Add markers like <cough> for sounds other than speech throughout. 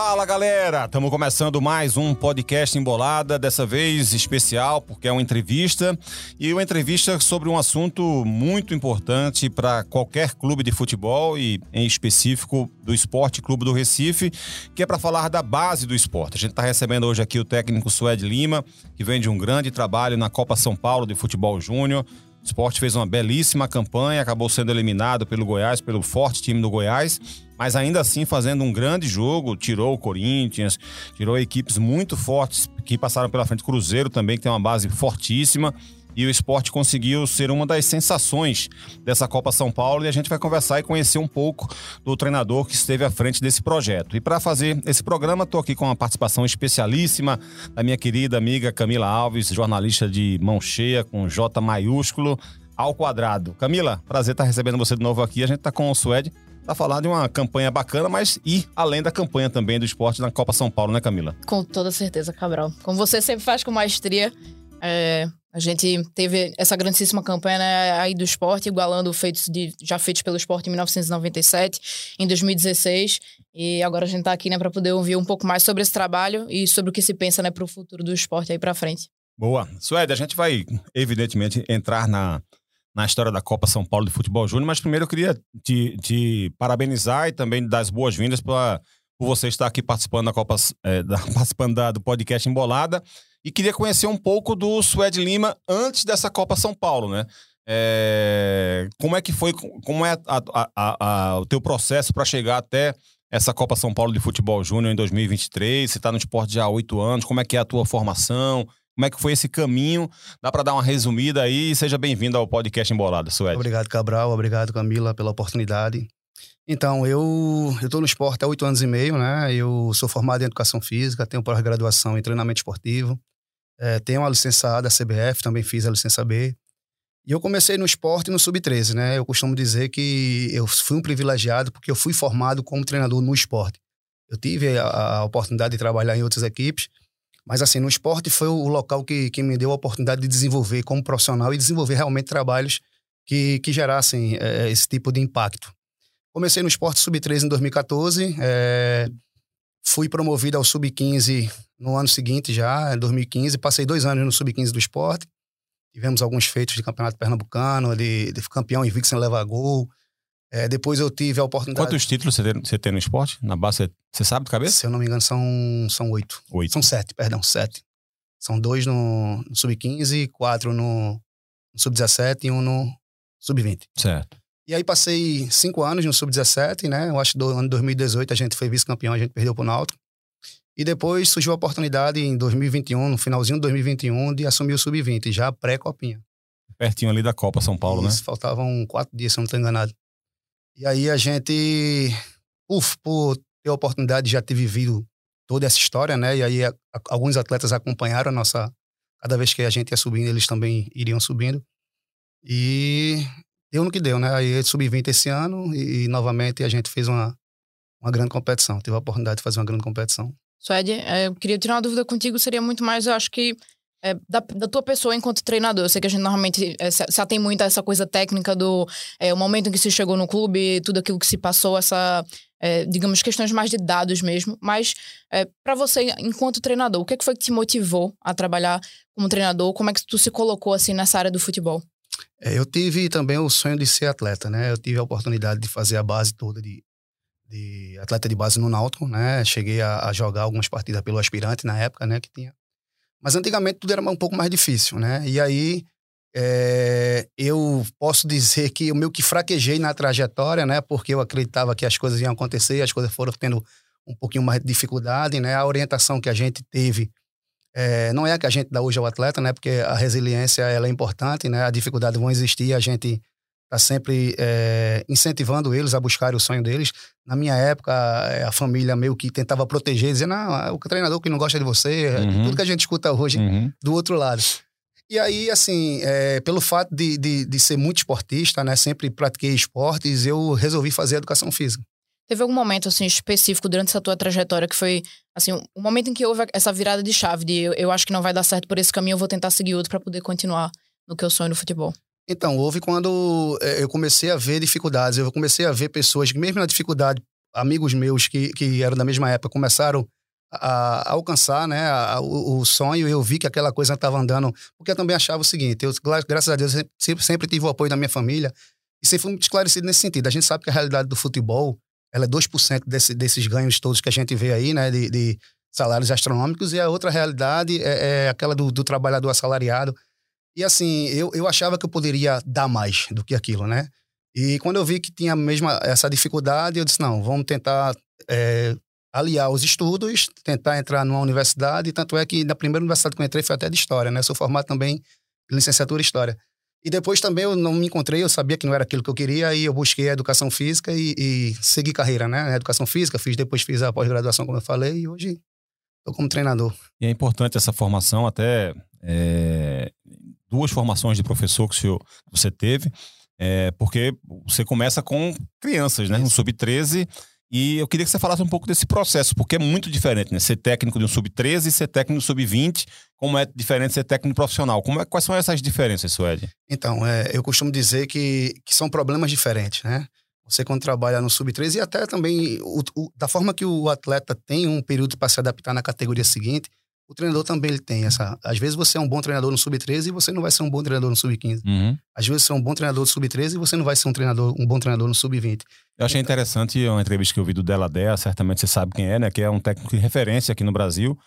Fala galera, estamos começando mais um podcast Embolada, dessa vez especial porque é uma entrevista e uma entrevista sobre um assunto muito importante para qualquer clube de futebol e em específico do Esporte Clube do Recife, que é para falar da base do esporte. A gente está recebendo hoje aqui o técnico Suede Lima, que vem de um grande trabalho na Copa São Paulo de Futebol Júnior. O esporte fez uma belíssima campanha, acabou sendo eliminado pelo Goiás, pelo forte time do Goiás mas ainda assim fazendo um grande jogo, tirou o Corinthians, tirou equipes muito fortes que passaram pela frente, Cruzeiro também, que tem uma base fortíssima. E o esporte conseguiu ser uma das sensações dessa Copa São Paulo. E a gente vai conversar e conhecer um pouco do treinador que esteve à frente desse projeto. E para fazer esse programa, estou aqui com a participação especialíssima da minha querida amiga Camila Alves, jornalista de mão cheia, com J maiúsculo ao quadrado. Camila, prazer estar recebendo você de novo aqui. A gente está com o Suede para falar de uma campanha bacana, mas ir além da campanha também do esporte na Copa São Paulo, né, Camila? Com toda certeza, Cabral. Como você sempre faz com maestria, é, a gente teve essa grandíssima campanha né, aí do esporte, igualando feitos de, já feitos pelo esporte em 1997, em 2016. E agora a gente está aqui né, para poder ouvir um pouco mais sobre esse trabalho e sobre o que se pensa né, para o futuro do esporte aí para frente. Boa. Suede, a gente vai, evidentemente, entrar na, na história da Copa São Paulo de Futebol Júnior, mas primeiro eu queria te, te parabenizar e também dar as boas-vindas por você estar aqui participando da Copa, é, da, <laughs> participando da, do podcast Embolada. E queria conhecer um pouco do Suede Lima antes dessa Copa São Paulo, né? É, como é que foi, como é a, a, a, o teu processo para chegar até essa Copa São Paulo de Futebol Júnior em 2023? Você está no esporte já há oito anos, como é que é a tua formação? Como é que foi esse caminho? Dá para dar uma resumida aí? Seja bem-vindo ao podcast Embolada, Suede. Obrigado, Cabral. Obrigado, Camila, pela oportunidade. Então, eu estou no esporte há oito anos e meio, né? Eu sou formado em Educação Física, tenho pós-graduação em Treinamento Esportivo, é, tenho uma licença A da CBF, também fiz a licença B. E eu comecei no esporte no Sub-13, né? Eu costumo dizer que eu fui um privilegiado porque eu fui formado como treinador no esporte. Eu tive a, a oportunidade de trabalhar em outras equipes, mas assim, no esporte foi o local que, que me deu a oportunidade de desenvolver como profissional e desenvolver realmente trabalhos que, que gerassem é, esse tipo de impacto. Comecei no esporte sub-13 em 2014, é, fui promovido ao sub-15 no ano seguinte já, em 2015, passei dois anos no sub-15 do esporte, tivemos alguns feitos de campeonato pernambucano, de, de campeão invicto sem levar gol, é, depois eu tive a oportunidade. Quantos títulos você tem, você tem no esporte? Na base, você sabe de cabeça? Se eu não me engano, são, são oito. Oito. São sete, perdão, sete. São dois no, no sub-15, quatro no, no sub-17 e um no sub-20. Certo. E aí passei cinco anos no sub-17, né? Eu acho que no ano 2018 a gente foi vice-campeão, a gente perdeu pro Náutico. E depois surgiu a oportunidade em 2021, no finalzinho de 2021, de assumir o sub-20, já pré-copinha. Pertinho ali da Copa São Paulo, Isso, né? Faltavam quatro dias, se eu não estou enganado. E aí a gente, uf, por ter a oportunidade de já ter vivido toda essa história, né? E aí a, a, alguns atletas acompanharam a nossa. Cada vez que a gente ia subindo, eles também iriam subindo. E deu no que deu, né? Aí sub-20 esse ano e, e, novamente a gente fez uma, uma grande competição. Teve a oportunidade de fazer uma grande competição. Suede, é, eu queria tirar uma dúvida contigo, seria muito mais, eu acho que é, da, da, tua pessoa enquanto treinador. Eu sei que a gente normalmente é, se, se atém muito a essa coisa técnica do é, o momento em que se chegou no clube, tudo aquilo que se passou, essa, é, digamos, questões mais de dados mesmo. Mas é, para você, enquanto treinador, o que, é que foi que te motivou a trabalhar como treinador? Como é que tu se colocou assim nessa área do futebol? É, eu tive também o sonho de ser atleta, né? Eu tive a oportunidade de fazer a base toda de, de atleta de base no Náutico, né? Cheguei a, a jogar algumas partidas pelo aspirante na época, né? Que tinha mas antigamente tudo era um pouco mais difícil, né? E aí é, eu posso dizer que eu meio que fraquejei na trajetória, né? Porque eu acreditava que as coisas iam acontecer, as coisas foram tendo um pouquinho mais de dificuldade, né? A orientação que a gente teve é, não é a que a gente dá hoje ao atleta, né? Porque a resiliência ela é importante, né? A dificuldade vão existir, a gente está sempre é, incentivando eles a buscar o sonho deles. Na minha época, eh, a família meio que tentava proteger, dizendo, ah, o treinador que não gosta de você, uhum. tudo que a gente escuta hoje uhum. do outro lado. E aí, assim, é, pelo fato de, de, de, ser muito esportista, né, sempre pratiquei esportes, eu resolvi fazer educação física. Teve algum momento, assim, específico durante essa tua trajetória que foi, assim, o um momento em que houve essa virada de chave de eu, eu acho que não vai dar certo por esse caminho, eu vou tentar seguir outro para poder continuar no que eu sonho no futebol? Então, houve quando eh, eu comecei a ver dificuldades, eu comecei a ver pessoas que, mesmo na dificuldade, amigos meus que, que eram da mesma época começaram a, a alcançar né, a, o, o, sonho, eu vi que aquela coisa estava andando, porque eu também achava o seguinte, eu, graças a Deus, sempre, sempre tive o apoio da minha família, e sempre fui muito esclarecido nesse sentido. A gente sabe que a realidade do futebol, ela é 2% desse, desses ganhos todos que a gente vê aí, né, de, de salários astronômicos, e a outra realidade é, é aquela do, do, trabalhador assalariado. E assim, eu, eu achava que eu poderia dar mais do que aquilo, né? E quando eu vi que tinha mesmo essa dificuldade, eu disse, não, vamos tentar é, aliar os estudos, tentar entrar numa universidade, tanto é que na primeira universidade que eu entrei foi até de História, né? Sou formado também em licenciatura em História. E depois também eu não me encontrei, eu sabia que não era aquilo que eu queria, e eu busquei a educação física e, e segui carreira, né? Na educação física, fiz depois fiz a pós-graduação, como eu falei, e hoje estou como treinador. E é importante essa formação, até é, duas formações de professor que, o senhor, que você teve, é, porque você começa com crianças, né? Um sub-13 e eu queria que você falasse um pouco desse processo, porque é muito diferente, né? Ser técnico de um sub-13 e ser técnico de um sub-20, como é diferente ser técnico profissional. Como é, quais são essas diferenças, Suede? Então, é, eu costumo dizer que, que são problemas diferentes, né? Você quando trabalha no sub-13 e até também o, o, da forma que o atleta tem um período para se adaptar na categoria seguinte, o treinador também ele tem essa. Às vezes você é um bom treinador no sub-13 e você não vai ser um bom treinador no sub-15. Uhum. Às vezes você é um bom treinador no sub-13 e você não vai ser um treinador, um bom treinador no sub-20. Eu achei então, interessante uma entrevista que eu vi do Deladea, certamente você sabe quem é, né? Que é um técnico de referência aqui no Brasil.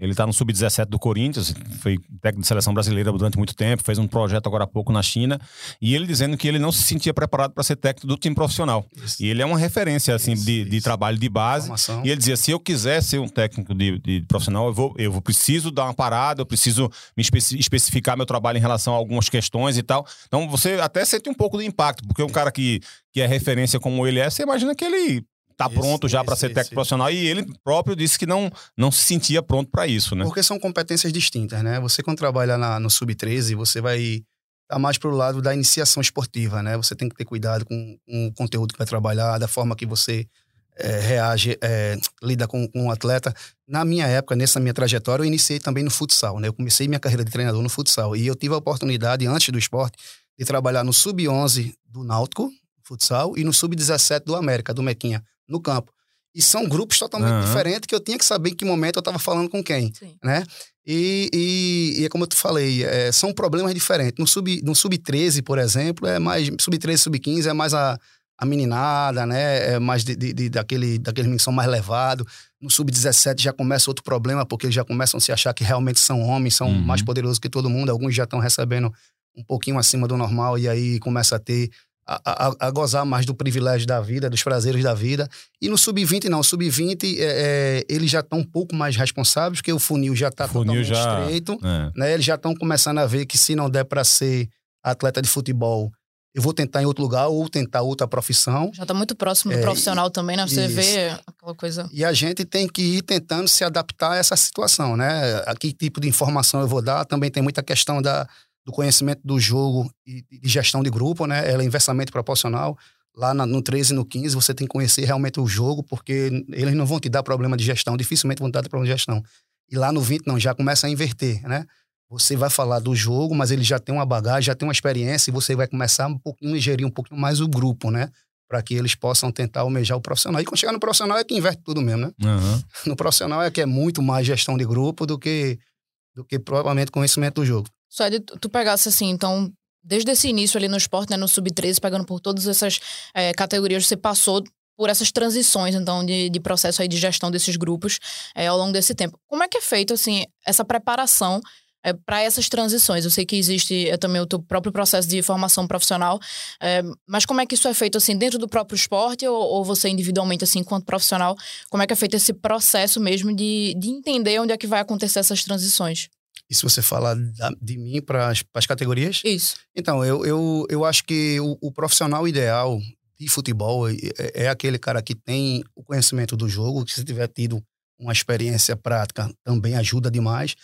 Ele está no sub-17 do Corinthians, foi técnico de seleção brasileira durante muito tempo, fez um projeto agora há pouco na China, e ele dizendo que ele não se sentia preparado para ser técnico do time profissional. Isso. E ele é uma referência assim isso, de, de, trabalho de base. Formação. E ele dizia: se eu quiser ser um técnico de, de, profissional, eu vou, eu vou preciso dar uma parada, eu preciso me especificar meu trabalho em relação a algumas questões e tal. Então você até sente um pouco do impacto, porque um cara que, que é referência como ele é, você imagina que ele tá isso, pronto já para ser técnico isso. profissional e ele próprio disse que não, não se sentia pronto para isso, né? Porque são competências distintas, né? Você quando trabalha na, no sub-13, você vai estar tá mais pro lado da iniciação esportiva, né? Você tem que ter cuidado com, com o conteúdo que vai trabalhar, da forma que você é, reage, é, lida com, com o atleta. Na minha época, nessa minha trajetória, eu iniciei também no futsal, né? Eu comecei minha carreira de treinador no futsal e eu tive a oportunidade, antes do esporte, de trabalhar no sub-11 do Náutico, futsal, e no sub-17 do América, do Mequinha, no campo. E são grupos totalmente uhum. diferentes que eu tinha que saber em que momento eu estava falando com quem, Sim. né? E, e, e, é como eu te falei, é, são problemas diferentes. No sub, no sub 13, por exemplo, é mais sub 13, sub 15 é mais a, a meninada, né? É mais de, de, de daquele daqueles meninos que são mais levados. No sub 17 já começa outro problema, porque eles já começam a se achar que realmente são homens, são uhum. mais poderosos que todo mundo. Alguns já estão recebendo um pouquinho acima do normal e aí começa a ter a, a, gozar mais do privilégio da vida, dos prazeres da vida. E no sub-20, não. Sub-20, é, é, eles já estão um pouco mais responsáveis, porque o funil já está totalmente já, estreito. É. Né? Eles já estão começando a ver que se não der para ser atleta de futebol, eu vou tentar em outro lugar ou tentar outra profissão. Já está muito próximo do é, profissional também, né? Você isso. vê aquela coisa. E a gente tem que ir tentando se adaptar a essa situação, né? A que tipo de informação eu vou dar. Também tem muita questão da do conhecimento do jogo e de gestão de grupo, né? Ela é inversamente proporcional. Lá no 13 e no 15, você tem que conhecer realmente o jogo, porque eles não vão te dar problema de gestão, dificilmente vão te dar problema de gestão. E lá no 20, não, já começa a inverter, né? Você vai falar do jogo, mas ele já tem uma bagagem, já tem uma experiência, e você vai começar um pouquinho a gerir um pouquinho mais o grupo, né? Para que eles possam tentar almejar o profissional. E quando chegar no profissional é que inverte tudo mesmo, né? Uhum. No profissional é que é muito mais gestão de grupo do que, do que provavelmente conhecimento do jogo. Só de tu pegasse assim, então, desde esse início ali no esporte, né, no sub-13, pegando por todas essas é, categorias, você passou por essas transições, então, de, de processo aí de gestão desses grupos é, ao longo desse tempo. Como é que é feito, assim, essa preparação é, para essas transições? Eu sei que existe é, também o teu próprio processo de formação profissional, é, mas como é que isso é feito, assim, dentro do próprio esporte ou, ou, você individualmente, assim, enquanto profissional, como é que é feito esse processo mesmo de, de entender onde é que vai acontecer essas transições? Isso você fala da, de mim para as categorias? Isso. Então, eu, eu, eu acho que o, o profissional ideal de futebol é, é, aquele cara que tem o conhecimento do jogo, que se tiver tido uma experiência prática também ajuda demais.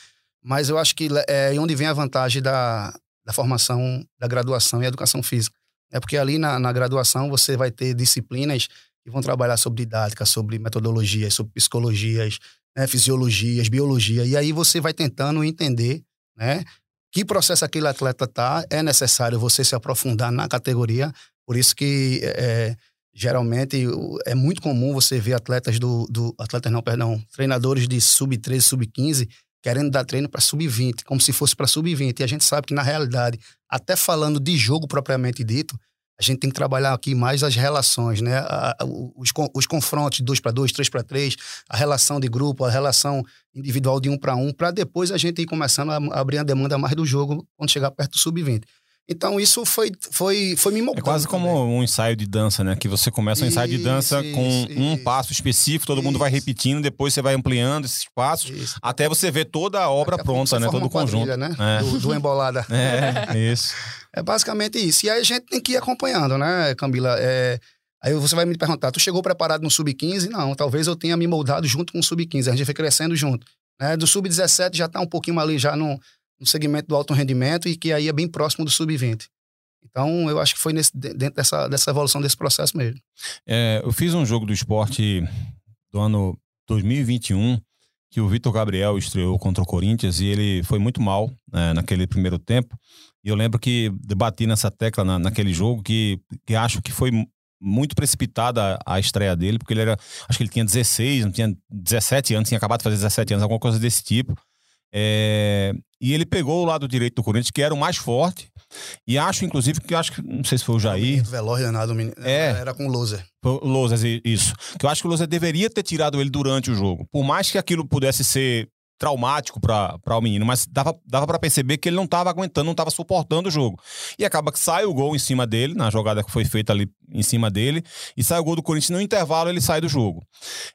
Mas eu acho que é onde vem a vantagem da, da formação, da graduação e educação física. É porque ali na, na graduação você vai ter disciplinas que vão trabalhar sobre didática, sobre metodologias, sobre psicologias, né, fisiologias, biologia. E aí você vai tentando entender, né? Que processo aquele atleta tá, é necessário você se aprofundar na categoria. Por isso que é, geralmente é muito comum você ver atletas do, do atletas não, perdão, treinadores de sub-13, sub-15 querendo dar treino para sub-20, como se fosse para sub-20. E a gente sabe que na realidade, até falando de jogo propriamente dito, a gente tem que trabalhar aqui mais as relações, né? A, a, os, os confrontos 2 para 2, 3 para 3, a relação de grupo, a relação individual de um para um, para depois a gente ir começando a abrir a demanda mais do jogo quando chegar perto do sub-20. Então isso foi, foi, foi me moldando. É quase como um ensaio de dança, né? Que você começa um ensaio de dança isso, com isso, um passo específico, todo isso. mundo vai repetindo, depois você vai ampliando esses passos, até você ver toda a obra pronta, né? Todo o conjunto. Né? É. Do, do embolada. <laughs> É, isso. É basicamente isso. E aí a gente tem que ir acompanhando, né, Camila? É, aí você vai me perguntar, tu chegou preparado no Sub-15? Não, talvez eu tenha me moldado junto com o Sub-15. A gente foi crescendo junto. Né? Do Sub-17 já está um pouquinho ali já no, no segmento do alto rendimento e que aí é bem próximo do Sub-20. Então, eu acho que foi nesse, dentro dessa, dessa evolução desse processo mesmo. É, eu fiz um jogo do esporte do ano 2021 que o Vitor Gabriel estreou contra o Corinthians e ele foi muito mal né, naquele primeiro tempo. E eu lembro que debati nessa tecla na, naquele jogo que, que acho que foi muito precipitada a estreia dele, porque ele era, acho que ele tinha 16, não tinha 17 anos, tinha acabado de fazer 17 anos, alguma coisa desse tipo. É, e ele pegou o lado direito do Corinthians, que era o mais forte. E acho, inclusive, que acho que, não sei se foi o Jair. O Veloz danado, é, era com o Loser. O Loser, isso. Que eu acho que o Loser deveria ter tirado ele durante o jogo. Por mais que aquilo pudesse ser traumático para o menino, mas dava, dava para perceber que ele não estava aguentando, não estava suportando o jogo. E acaba que sai o gol em cima dele, na jogada que foi feita ali em cima dele, e sai o gol do Corinthians no intervalo, ele sai do jogo.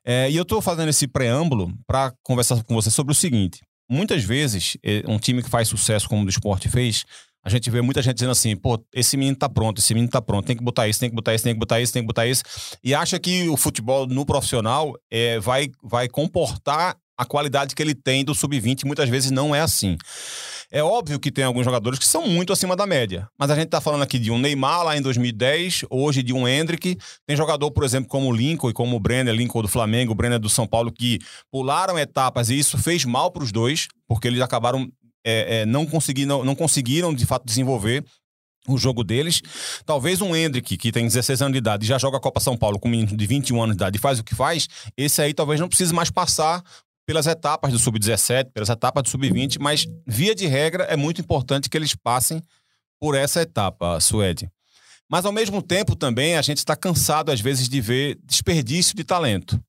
É, e eu estou fazendo esse preâmbulo para conversar com você sobre o seguinte muitas vezes, eh, um time que faz sucesso como o do esporte fez, a gente vê muita gente dizendo assim, pô, esse menino tá pronto, esse menino tá pronto, tem que botar isso, tem que botar isso, tem que botar isso, tem que botar isso. E acha que o futebol no profissional é, vai, vai comportar a qualidade que ele tem do sub-20, muitas vezes não é assim. É óbvio que tem alguns jogadores que são muito acima da média, mas a gente está falando aqui de um Neymar lá em 2010, hoje de um Hendrick. Tem jogador, por exemplo, como o Lincoln e como o Brenner, Lincoln do Flamengo, o Brenner do São Paulo, que pularam etapas e isso fez mal para os dois, porque eles acabaram é, é, não, conseguiram, não conseguiram de fato desenvolver o jogo deles. Talvez um Hendrick, que tem 16 anos de idade já joga a Copa São Paulo com um menino de 21 anos de idade e faz o que faz, esse aí talvez não precise mais passar pelas etapas do sub-17, pelas etapas do sub-20, mas via de regra é muito importante que eles passem por essa etapa, Suede. Mas ao mesmo tempo também a gente está cansado às vezes de ver desperdício de talento.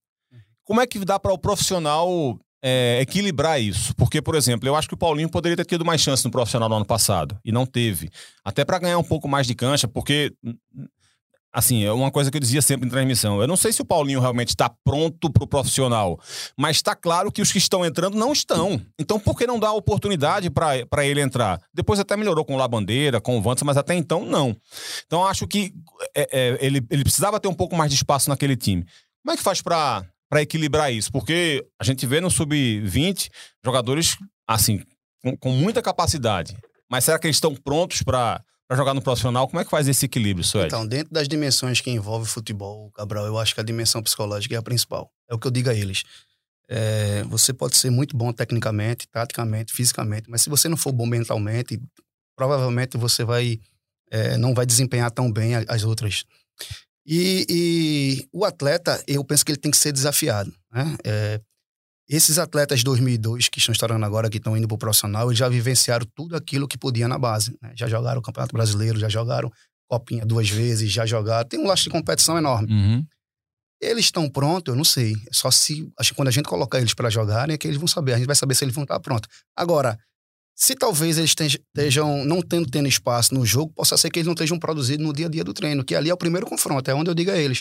Como é que dá para o profissional é, equilibrar isso? Porque, por exemplo, eu acho que o Paulinho poderia ter tido mais chance no profissional no ano passado e não teve. Até para ganhar um pouco mais de cancha, porque assim, é uma coisa que eu dizia sempre em transmissão. Eu não sei se o Paulinho realmente está pronto para o profissional, mas está claro que os que estão entrando não estão. Então, por que não dar oportunidade para ele entrar? Depois até melhorou com o Labandeira, com o Vantas, mas até então não. Então, acho que é, é, ele, ele precisava ter um pouco mais de espaço naquele time. Como é que faz para equilibrar isso? Porque a gente vê no sub-20 jogadores, assim, com, com muita capacidade. Mas será que eles estão prontos para para jogar no profissional, como é que faz esse equilíbrio, Suede? Então, dentro das dimensões que envolve o futebol, Cabral, eu acho que a dimensão psicológica é a principal. É o que eu digo a eles. É, você pode ser muito bom tecnicamente, taticamente, fisicamente, mas se você não for bom mentalmente, provavelmente você vai é, não vai desempenhar tão bem as outras. E, e, o atleta, eu penso que ele tem que ser desafiado. Né? É, esses atletas de 2002 que estão estourando agora, que estão indo para o profissional, eles já vivenciaram tudo aquilo que podia na base. Né? Já jogaram o Campeonato Brasileiro, já jogaram Copinha duas vezes, já jogaram. Tem um laço de competição enorme. Uhum. Eles estão prontos, eu não sei. Só se. Acho que quando a gente colocar eles para jogarem, é que eles vão saber. A gente vai saber se eles vão estar prontos. Agora, se talvez eles estejam não tendo, tendo espaço no jogo, possa ser que eles não estejam produzidos no dia a dia do treino, que ali é o primeiro confronto, é onde eu digo a eles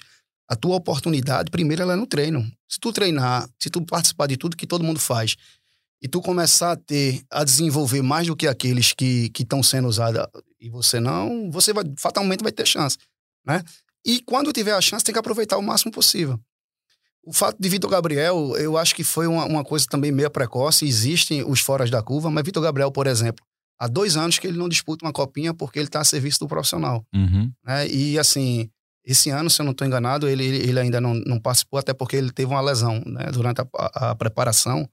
a tua oportunidade, primeiro, ela é no treino. Se tu treinar, se tu participar de tudo que todo mundo faz, e tu começar a ter, a desenvolver mais do que aqueles que estão sendo usados e você não, você vai, fatalmente vai ter chance, né? E quando tiver a chance, tem que aproveitar o máximo possível. O fato de Vitor Gabriel, eu acho que foi uma, uma coisa também meio precoce. Existem os foras da curva, mas Vitor Gabriel, por exemplo, há dois anos que ele não disputa uma copinha porque ele está a serviço do profissional. Uhum. Né? E assim, esse ano, se eu não estou enganado, ele, ele ainda não, não participou, até porque ele teve uma lesão né, durante a, a, a, preparação.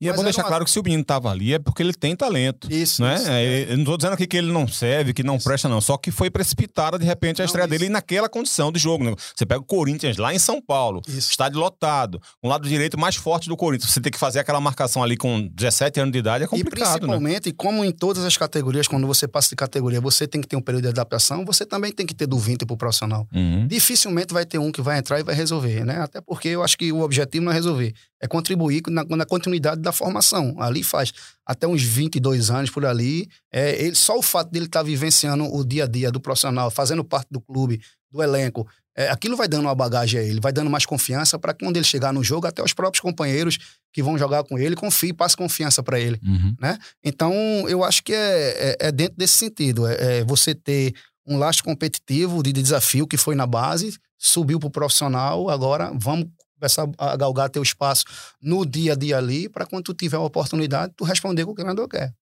E é Mas bom era deixar uma- claro que se o menino tava ali é porque ele tem talento. Isso, Né? isso. É, Eu não tô dizendo aqui que ele não serve, que não presta, não. Só que foi precipitada, de repente, a Não, estreia isso. dele naquela condição de jogo. né? Você pega o Corinthians lá em São Paulo, Isso. estádio lotado, um lado direito mais forte do Corinthians. Você tem que fazer aquela marcação ali com 17 anos de idade é E complicado, né? principalmente, como em todas as categorias, quando você passa de categoria, você tem que ter um período de adaptação, você também tem que ter do 20 pro profissional. Uhum. Dificilmente vai ter um que vai entrar e vai resolver, né? Até porque eu acho que o objetivo não é resolver, é contribuir na, na continuidade da formação. Ali faz até uns 22 anos por ali, é, ele, só o fato dele estar vivenciando o dia a dia do profissional, fazendo parte do clube, do elenco, é, aquilo vai dando uma bagagem a ele, vai dando mais confiança para quando ele chegar no jogo, até os próprios companheiros que vão jogar com ele, confie, passe confiança para ele. Uhum. Então, eu acho que é, é, é dentro desse sentido. É, é você ter um lastro competitivo de desafio que foi na base, subiu para o profissional, agora vamos começar a galgar teu espaço no dia a dia ali, para quando tu tiver a oportunidade, tu responder o que o treinador quer.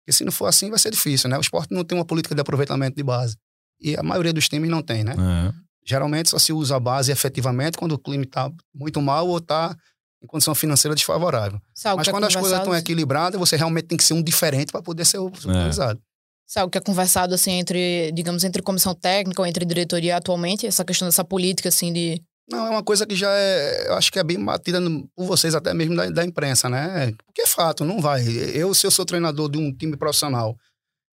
Porque se não for assim, vai ser difícil, né? O esporte não tem uma política de aproveitamento de base. E a maioria dos times não tem, né? É. Geralmente só se usa a base efetivamente quando o time está muito mal ou está em condição financeira desfavorável. É Mas é quando as coisas estão equilibradas, você realmente tem que ser um diferente para poder ser utilizado. Isso é algo que é conversado, assim, entre, digamos, entre comissão técnica ou entre diretoria atualmente, essa questão dessa política, assim, de... Não, é uma coisa que já é, eu acho que é bem batida no- por vocês, até mesmo da, da imprensa, né? Porque é fato, não vai. Eu, se eu sou treinador de um time profissional,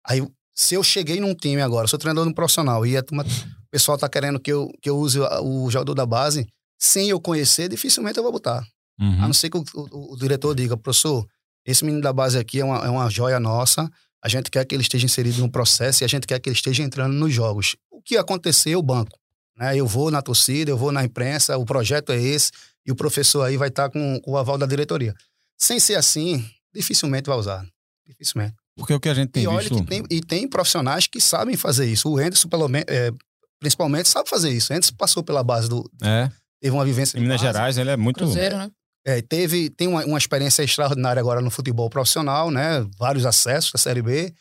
aí se eu cheguei num time agora, sou treinador de um profissional e a turma- o pessoal tá querendo que eu, que eu use o jogador da base, sem eu conhecer, dificilmente eu vou botar. Uhum. A não ser que o, o- o diretor diga, professor, esse menino da base aqui é uma, é uma joia nossa, a gente quer que ele esteja inserido no processo e a gente quer que ele esteja entrando nos jogos. O que acontecer, eu banco. Né? Eu vou na torcida, eu vou na imprensa, o projeto é esse, e o professor aí vai estar com, com o aval da diretoria. Sem ser assim, dificilmente vai usar. Dificilmente. Porque o que a gente tem e olha visto... que tem, e tem profissionais que sabem fazer isso. O Anderson, pelo menos, é, principalmente, sabe fazer isso. O Anderson passou pela base do. É, Teve uma vivência em Minas base. Gerais ele é muito... Cruzeiro, né? É, teve, tem uma, uma experiência extraordinária agora no futebol profissional, né? Vários acessos à Série B.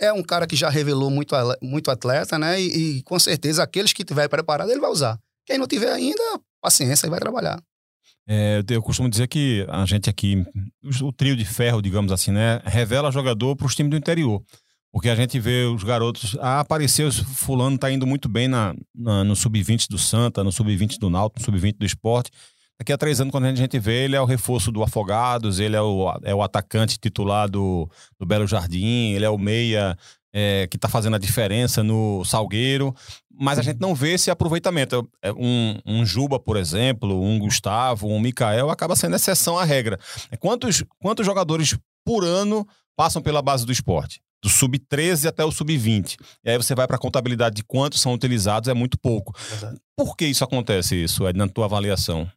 É um cara que já revelou muito, muito atleta, né? E, e com certeza aqueles que tiver preparado, ele vai usar. Quem não tiver ainda, paciência, ele vai trabalhar. É, eu costumo dizer que a gente aqui, o trio de ferro, digamos assim, né, revela jogador para os times do interior. Porque a gente vê os garotos, ah, apareceu, fulano tá indo muito bem na, na- no sub-20 do Santa, no sub-20 do Náutico, no sub-20 do esporte. Daqui a três anos, quando a gente vê, ele é o reforço do Afogados, ele é o, é o atacante titular do, do Belo Jardim, ele é o meia é, que tá fazendo a diferença no Salgueiro, mas a gente não vê esse aproveitamento. É, Um, um Juba, por exemplo, um Gustavo, um Mikael, acaba sendo exceção à regra. É, Quantos, quantos jogadores por ano passam pela base do esporte? Do sub-13 até o sub-20. E aí você vai para a contabilidade de quantos são utilizados, é muito pouco. Por que isso acontece, isso, Ed, na tua avaliação?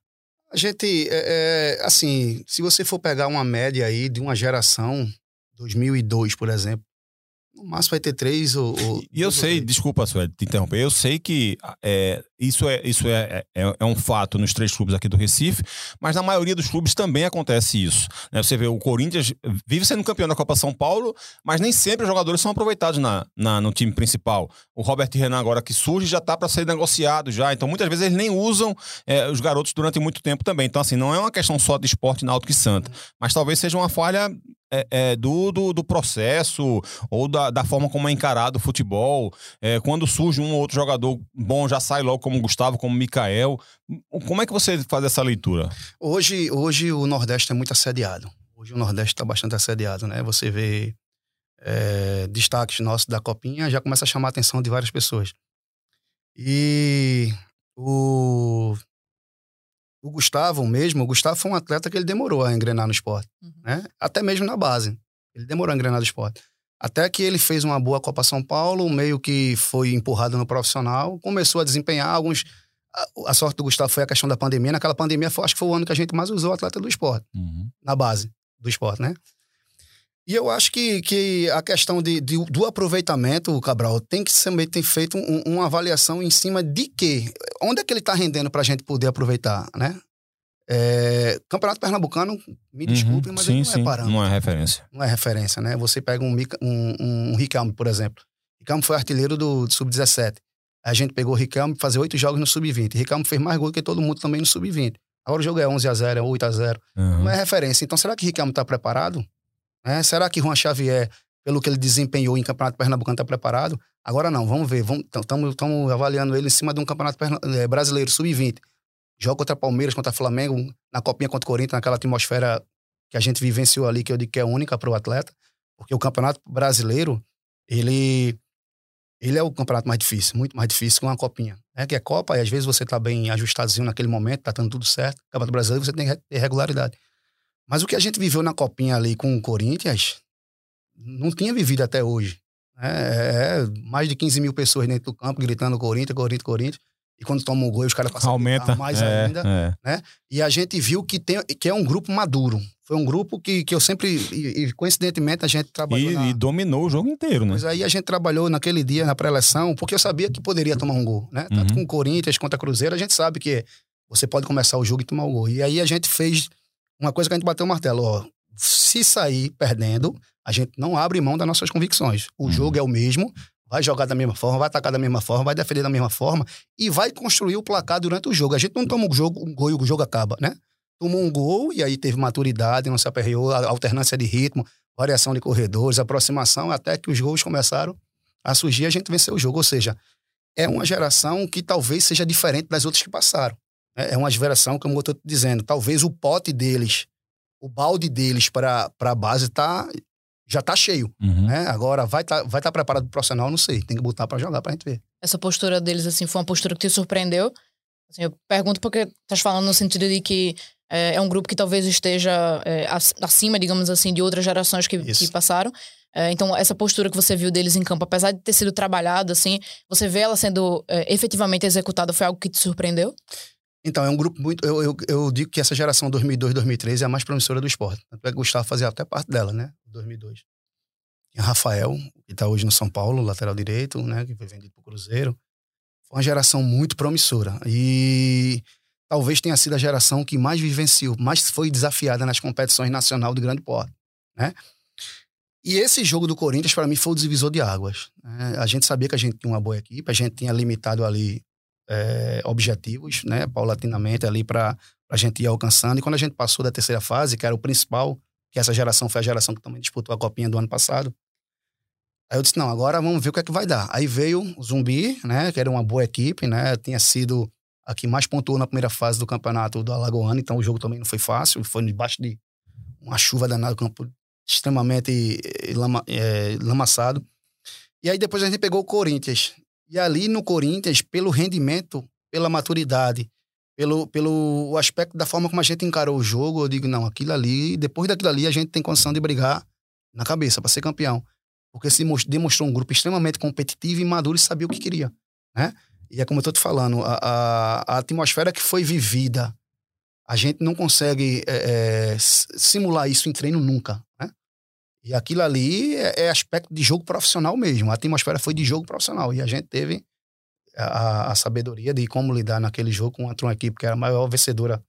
A gente, é, é, assim, se você for pegar uma média aí de uma geração, 2002, por exemplo, no máximo vai ter três ou... ou E eu sei, desculpa, Suede, te interromper, eu sei que é, isso, é, isso é, é, é um fato nos três clubes aqui do Recife, mas na maioria dos clubes também acontece isso. né? Você vê, o Corinthians vive sendo campeão da Copa São Paulo, mas nem sempre os jogadores são aproveitados na, na- no time principal. O Robert Renan, agora que surge, já está para ser negociado já. Então, muitas vezes, eles nem usam é, os garotos durante muito tempo também. Então, assim, não é uma questão só de esporte náutico e Santa, mas talvez seja uma falha é, é, do, do, do processo ou da, da forma como é encarado o futebol. É, quando surge um ou outro jogador bom, já sai logo como Gustavo, como Mikael. Como é que você faz essa leitura? Hoje, hoje o Nordeste é muito assediado. Hoje o Nordeste está bastante assediado, né? Você vê é, destaques nossos da Copinha, já começa a chamar a atenção de várias pessoas. E o, o Gustavo mesmo, o Gustavo foi um atleta que ele demorou a engrenar no esporte, Uhum. né? Até mesmo na base. Ele demorou a engrenar no esporte. Até que ele fez uma boa Copa São Paulo, meio que foi empurrado no profissional, começou a desempenhar alguns. A, a sorte do Gustavo foi a questão da pandemia. Naquela pandemia, foi, acho que foi o ano que a gente mais usou o atleta do esporte, na base do esporte, né? E eu acho que, que a questão de, de- do aproveitamento, Cabral, tem que também ter feito um- uma avaliação em cima de quê? Onde é que ele está rendendo para a gente poder aproveitar, né? É, Campeonato Pernambucano, me desculpe, mas sim, ele não sim, é parâmetro não é referência. não é referência, né? Você pega um, um, um, Riquelme, por exemplo. Riquelme foi artilheiro do, do Sub-17. A gente pegou o Riquelme para fazer oito jogos no Sub-20. Riquelme fez mais gol que todo mundo também no Sub-20. Agora o jogo é 11 a 0 é 8 a 0 Uhum. Não é referência. Então, será que Riquelme está preparado? Né? Será que Juan Xavier, pelo que ele desempenhou em Campeonato Pernambucano, está preparado? Agora não, vamos ver. Estamos avaliando ele em cima de um Campeonato eh, Brasileiro Sub-20. Joga contra Palmeiras, contra Flamengo, na Copinha contra Corinthians, naquela atmosfera que a gente vivenciou ali, que eu digo que é única para o atleta. Porque o Campeonato Brasileiro, ele, ele é o campeonato mais difícil, muito mais difícil que uma Copinha. É que é Copa, e às vezes você está bem ajustadozinho naquele momento, tá dando tudo certo. Campeonato Brasileiro, você tem que ter regularidade. Mas o que a gente viveu na Copinha ali com o Corinthians, não tinha vivido até hoje. É, é mais de 15 mil pessoas dentro do campo gritando Corinthians, Corinthians, Corinthians. E quando toma um gol, os caras passam a Aumenta. gritar mais é, ainda. é. E a gente viu que, tem, que é um grupo maduro. Foi um grupo que, que eu sempre. E, e, coincidentemente a gente trabalhou. E, na, e dominou o jogo inteiro, né? Mas aí a gente trabalhou naquele dia na pré-eleção, porque eu sabia que poderia tomar um gol, né? Tanto Uhum. com o Corinthians contra Cruzeiro, a gente sabe que você pode começar o jogo e tomar o gol. E aí a gente fez uma coisa que a gente bateu o martelo, ó. Se sair perdendo, a gente não abre mão das nossas convicções. O Uhum. jogo é o mesmo, vai jogar da mesma forma, vai atacar da mesma forma, vai defender da mesma forma e vai construir o placar durante o jogo. A gente não toma um, jogo, um gol e o jogo acaba, né? Tomou um gol e aí teve maturidade, não se aperreou, alternância de ritmo, variação de corredores, aproximação, até que os gols começaram a surgir a gente venceu o jogo. Ou seja, é uma geração que talvez seja diferente das outras que passaram. É é uma geração, como eu estou dizendo, talvez o pote deles, o balde deles para a base tá, já tá cheio. Uhum. Né? Agora, vai estar vai tá preparado pro profissional? Não sei. Tem que botar para jogar para a gente ver. Essa postura deles, assim, foi uma postura que te surpreendeu? Assim, eu pergunto porque estás falando no sentido de que é, é um grupo que talvez esteja é, ac- acima, digamos assim, de outras gerações que, que passaram. É, então, essa postura que você viu deles em campo, apesar de ter sido trabalhada, assim, você vê ela sendo é, efetivamente executada, foi algo que te surpreendeu? Então, é um grupo muito. Eu, eu, eu digo que essa geração 2002, 2003 é a mais promissora do esporte. Tanto é que Gustavo fazia até parte dela, né? 2002. Tinha Rafael, que está hoje no São Paulo, lateral direito, né? Que foi vendido para o Cruzeiro. Foi uma geração muito promissora. E talvez tenha sido a geração que mais vivenciou, mais foi desafiada nas competições nacional de grande porte, né? E esse jogo do Corinthians, para mim, foi o divisor de águas. né? A gente sabia que a gente tinha uma boa equipe, a gente tinha limitado ali é, objetivos, né, paulatinamente ali para a gente ir alcançando. E quando a gente passou da terceira fase, que era o principal, que essa geração foi a geração que também disputou a copinha do ano passado, aí eu disse, não, agora vamos ver o que é que vai dar. Aí veio o Zumbi, né, que era uma boa equipe, né, tinha sido a que mais pontuou na primeira fase do campeonato do Alagoano, então o jogo também não foi fácil, foi debaixo de uma chuva danada, campo extremamente eh, lama, eh, lamaçado. E aí depois a gente pegou o Corinthians. E ali no Corinthians, pelo rendimento, pela maturidade, pelo, pelo aspecto da forma como a gente encarou o jogo, eu digo, não, aquilo ali, depois daquilo ali, a gente tem condição de brigar na cabeça para ser campeão. Porque se demonstrou um grupo extremamente competitivo e maduro e sabia o que queria, né? E é como eu tô te falando, a, a, a atmosfera que foi vivida, a gente não consegue é, é, simular isso em treino nunca, né? E aquilo ali é, é aspecto de jogo profissional mesmo. A atmosfera foi de jogo profissional. E a gente teve a, a sabedoria de como lidar naquele jogo contra uma equipe que era a maior vencedora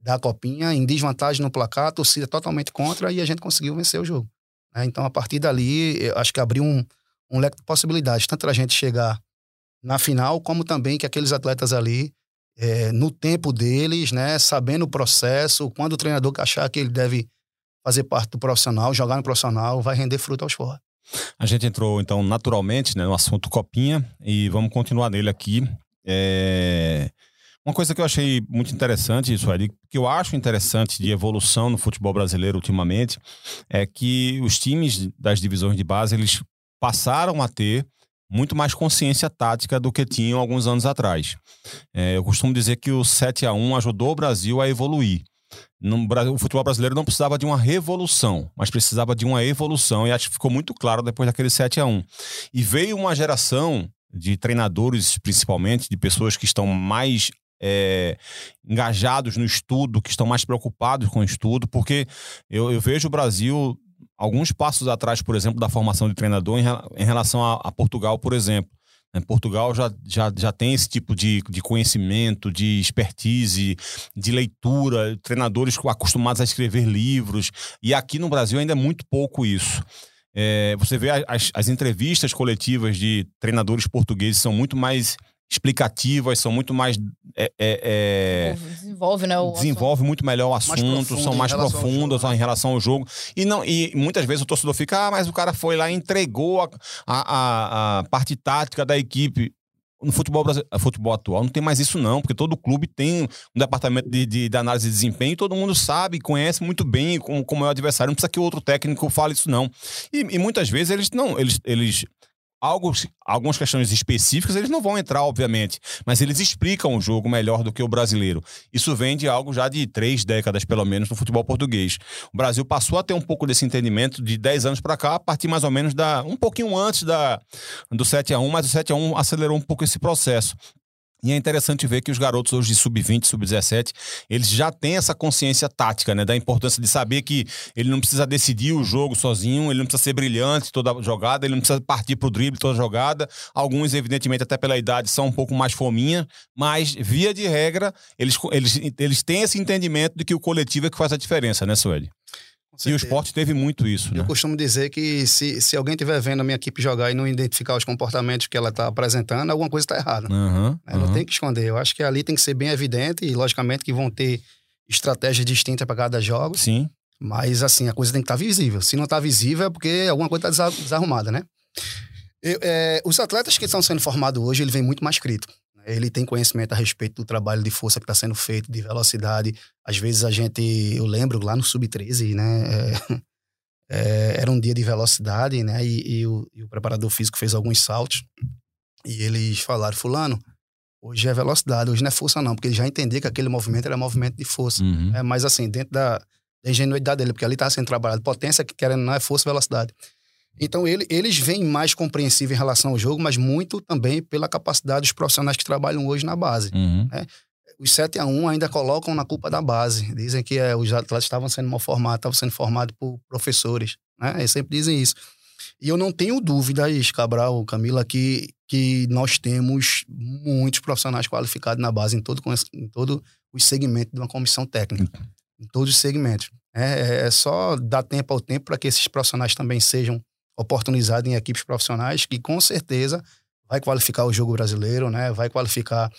da Copinha, em desvantagem no placar, a torcida totalmente contra, e a gente conseguiu vencer o jogo. né? Então, a partir dali, acho que abriu um, um leque de possibilidades, tanto a gente chegar na final, como também que aqueles atletas ali, eh, no tempo deles, né, sabendo o processo, quando o treinador achar que ele deve fazer parte do profissional, jogar no profissional, vai render fruto aos forros. A gente entrou, então, naturalmente, né, no assunto Copinha e vamos continuar nele aqui. É... Uma coisa que eu achei muito interessante, isso aí, que eu acho interessante de evolução no futebol brasileiro ultimamente, é que os times das divisões de base, eles passaram a ter muito mais consciência tática do que tinham alguns anos atrás. É, eu costumo dizer que o 7 a 1 ajudou o Brasil a evoluir. No o futebol brasileiro não precisava de uma revolução, mas precisava de uma evolução, e acho que ficou muito claro depois daquele 7 a 1 E veio uma geração de treinadores, principalmente, de pessoas que estão mais é, engajados no estudo, que estão mais preocupados com o estudo, porque eu, eu vejo o Brasil alguns passos atrás, por exemplo, da formação de treinador em, em relação a, a Portugal, por exemplo. Né, Portugal já, já, já tem esse tipo de, de conhecimento, de expertise, de leitura, treinadores acostumados a escrever livros. E aqui no Brasil ainda é muito pouco isso. É, você vê as, as entrevistas coletivas de treinadores portugueses são muito mais explicativas, são muito mais. É, é, desenvolve, né? desenvolve muito melhor o assunto, mais são mais profundas em relação ao jogo. E, não, e muitas vezes o torcedor fica, ah, mas o cara foi lá e entregou a, a, a parte tática da equipe no futebol, futebol atual não tem mais isso não, porque todo clube tem um departamento de, de, de análise de desempenho, todo mundo sabe, conhece muito bem como, como é o adversário, não precisa que o outro técnico fale isso não. E, e muitas vezes eles não, eles, eles Alguns, algumas questões específicas eles não vão entrar, obviamente, mas eles explicam o jogo melhor do que o brasileiro. Isso vem de algo já de três décadas, pelo menos, no futebol português. O Brasil passou a ter um pouco desse entendimento de 10 anos para cá, a partir mais ou menos da. um pouquinho antes da, do 7 a 1 mas o 7 a 1 acelerou um pouco esse processo. E é interessante ver que os garotos hoje de sub-20, sub-17, eles já têm essa consciência tática, né? Da importância de saber que ele não precisa decidir o jogo sozinho, ele não precisa ser brilhante toda jogada, ele não precisa partir pro drible toda jogada. Alguns, evidentemente, até pela idade, são um pouco mais fominha, mas, via de regra, eles, eles, eles têm esse entendimento de que o coletivo é que faz a diferença, né, Sueli? E o esporte teve muito isso. Né? Eu costumo dizer que se, se alguém estiver vendo a minha equipe jogar e não identificar os comportamentos que ela está apresentando, alguma coisa está errada. Uhum, né? Não tem que esconder. Eu acho que ali tem que ser bem evidente e, logicamente, que vão ter estratégias distintas para cada jogo. Sim. Mas, assim, a coisa tem que estar tá visível. Se não está visível, é porque alguma coisa está desarrumada, né? Eu, é, os atletas que estão sendo formados hoje, ele vem muito mais crítico. Ele tem conhecimento a respeito do trabalho de força que está sendo feito, de velocidade. Às vezes a gente, eu lembro lá no Sub-13, né? É, é, era um dia de velocidade, né? E, e, o, e, o, preparador físico fez alguns saltos. E eles falaram, fulano, hoje é velocidade, hoje não é força não. Porque ele já entendia que aquele movimento era movimento de força. Uhum. É, mas assim, dentro da, da ingenuidade dele, porque ali estava sendo trabalhado potência, que querendo não é força e velocidade. Então, ele, eles vêm mais compreensíveis em relação ao jogo, mas muito também pela capacidade dos profissionais que trabalham hoje na base. Uhum. Né? Os 7 a 1 ainda colocam na culpa da base. Dizem que é, os atletas estavam sendo mal formados, estavam sendo formados por professores. Né? Eles sempre dizem isso. E eu não tenho dúvidas, Cabral, Camila, que, que nós temos muitos profissionais qualificados na base, em todo, em todo o segmento de uma comissão técnica. Em todos os segmentos. É, é só dar tempo ao tempo para que esses profissionais também sejam oportunizado em equipes profissionais que com certeza vai qualificar o jogo brasileiro, né? Vai qualificar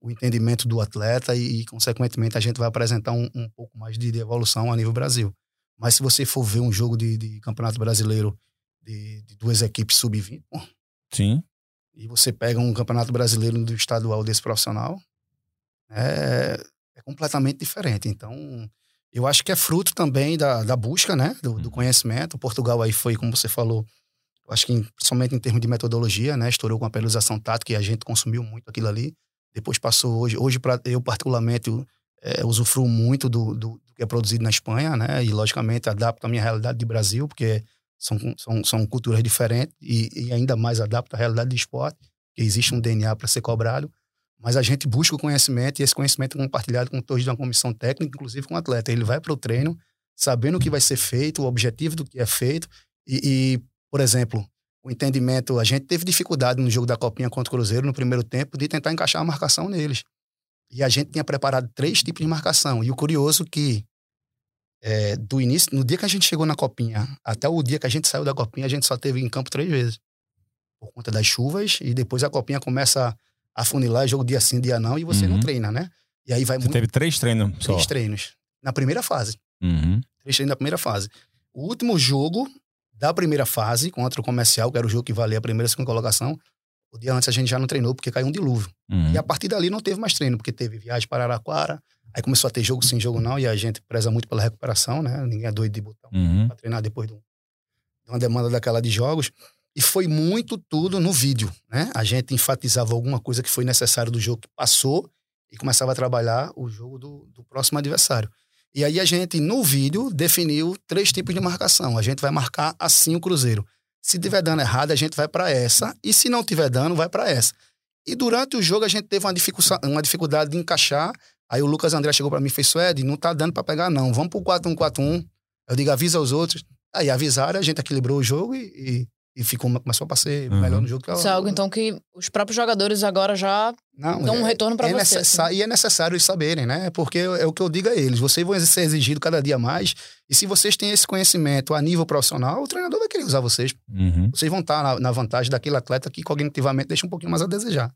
o entendimento do atleta e, e consequentemente, a gente vai apresentar um, um pouco mais de, de, evolução a nível Brasil. Mas se você for ver um jogo de, de campeonato brasileiro de, de duas equipes sub-20, sim, e você pega um campeonato brasileiro do estadual desse profissional, é, é completamente diferente. Então, eu acho que é fruto também da, da busca, né? Do, do, uhum. conhecimento. Portugal aí foi, como você falou, acho que somente em termos de metodologia, né? Estourou com a periodização tática e a gente consumiu muito aquilo ali. Depois passou hoje. Hoje, pra, eu particularmente, é, usufruo muito do, do, do, que é produzido na Espanha, né? E, logicamente, adapto a minha realidade de Brasil, porque são, são, são culturas diferentes e, e ainda mais adapto à realidade do esporte, que existe um DNA para ser cobrado. Mas a gente busca o conhecimento e esse conhecimento é compartilhado com todos da comissão técnica, inclusive com o atleta. Ele vai para o treino sabendo o que vai ser feito, o objetivo do que é feito. E, e, por exemplo, o entendimento. A gente teve dificuldade no jogo da Copinha contra o Cruzeiro no primeiro tempo de tentar encaixar a marcação neles. E a gente tinha preparado três tipos de marcação. E o curioso que é, do início, no dia que a gente chegou na Copinha, até o dia que a gente saiu da Copinha, a gente só teve em campo três vezes. Por conta das chuvas, e depois a Copinha começa afunilar, jogo dia sim, dia não, e você uhum. não treina, né? E aí vai você muito... teve três treinos só? Três treinos. Na primeira fase. Uhum. Três treinos na primeira fase. O último jogo da primeira fase, contra o comercial, que era o jogo que valia a primeira e segunda colocação, o dia antes a gente já não treinou, porque caiu um dilúvio. Uhum. E a partir dali não teve mais treino, porque teve viagem para Araraquara, aí começou a ter jogo sim, jogo não, e a gente preza muito pela recuperação, né? Ninguém é doido de botar uhum. pra treinar depois de uma demanda daquela de jogos. E foi muito tudo no vídeo, né? A gente enfatizava alguma coisa que foi necessário do jogo que passou e começava a trabalhar o jogo do, do próximo adversário. E aí a gente, no vídeo, definiu três tipos de marcação. A gente vai marcar assim o Cruzeiro. Se tiver dando errado, a gente vai para essa. E se não tiver dando, vai para essa. E durante o jogo a gente teve uma dificuldade, uma dificuldade de encaixar. Aí o Lucas André chegou para mim e fez: Suede, não tá dando para pegar, não. Vamos pro 4-1-4-1. Eu digo, avisa os outros. Aí avisaram, a gente equilibrou o jogo e, e e ficou, começou a ser uhum. melhor no jogo. Que Isso é algo, então, que os próprios jogadores agora já Não, dão é, um retorno para é você. Assim. E é necessário eles saberem, né? Porque é o que eu digo a eles. Vocês vão ser exigidos cada dia mais. E se vocês têm esse conhecimento a nível profissional, o treinador vai querer usar vocês. Uhum. Vocês vão estar na, na, vantagem daquele atleta que cognitivamente deixa um pouquinho mais a desejar.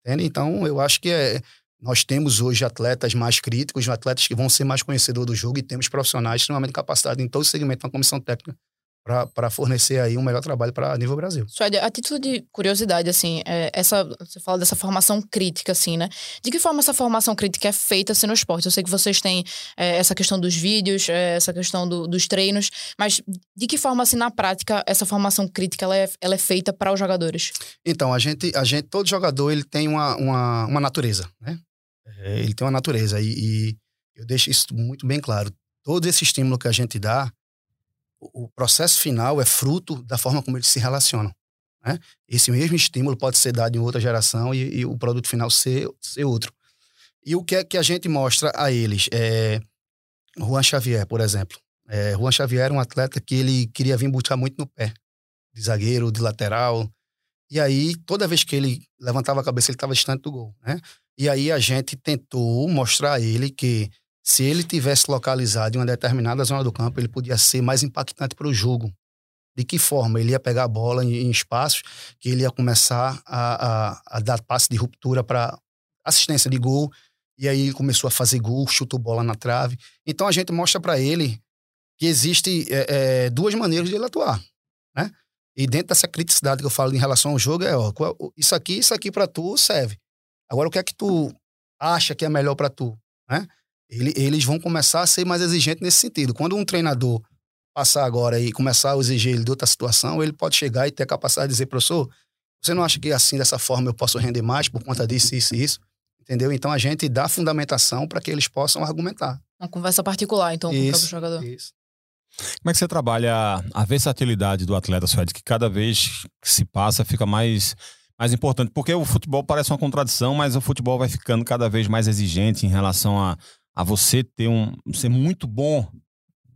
Entende? Então, eu acho que é, nós temos hoje atletas mais críticos, atletas que vão ser mais conhecedores do jogo e temos profissionais extremamente capacitados em todo o segmento da comissão técnica para fornecer aí um melhor trabalho para nível Brasil. Suede, a título de curiosidade, assim, é, essa, você fala dessa formação crítica, assim, né? De que forma essa formação crítica é feita assim, no esporte? Eu sei que vocês têm é, essa questão dos vídeos, é, essa questão do, dos treinos, mas de que forma, assim, na prática, essa formação crítica ela é, ela é feita para os jogadores? Então, a gente, a gente, todo jogador ele tem uma, uma, uma natureza, né? É, ele tem uma natureza e, e eu deixo isso muito bem claro. Todo esse estímulo que a gente dá, o processo final é fruto da forma como eles se relacionam. Né? Esse mesmo estímulo pode ser dado em outra geração e, e, o produto final ser, ser outro. E o que é que a gente mostra a eles? É, Juan Xavier, por exemplo. É, Juan Xavier era um atleta que ele queria vir botar muito no pé, de zagueiro, de lateral. E aí, toda vez que ele levantava a cabeça, ele estava distante do gol. Né? E aí a gente tentou mostrar a ele que se ele tivesse localizado em uma determinada zona do campo, ele podia ser mais impactante para o jogo. De que forma? Ele ia pegar a bola em, em espaços que ele ia começar a, a, a dar passe de ruptura para assistência de gol, e aí começou a fazer gol, chutou bola na trave. Então a gente mostra para ele que existe é, é, duas maneiras de ele atuar, né? E dentro dessa criticidade que eu falo em relação ao jogo é, ó, isso aqui, isso aqui para tu serve. Agora o que é que tu acha que é melhor para tu, né? Ele, eles vão começar a ser mais exigentes nesse sentido. Quando um treinador passar agora e começar a exigir ele de outra situação, ele pode chegar e ter a capacidade de dizer, professor, você não acha que assim, dessa forma, eu posso render mais por conta disso, isso e isso? Entendeu? Então a gente dá fundamentação para que eles possam argumentar. Uma conversa particular, então, isso, com o próprio jogador. Isso. Como é que você trabalha a versatilidade do atleta, Suede, que cada vez que se passa fica mais, mais importante? Porque o futebol parece uma contradição, mas o futebol vai ficando cada vez mais exigente em relação a a você ter um ser muito bom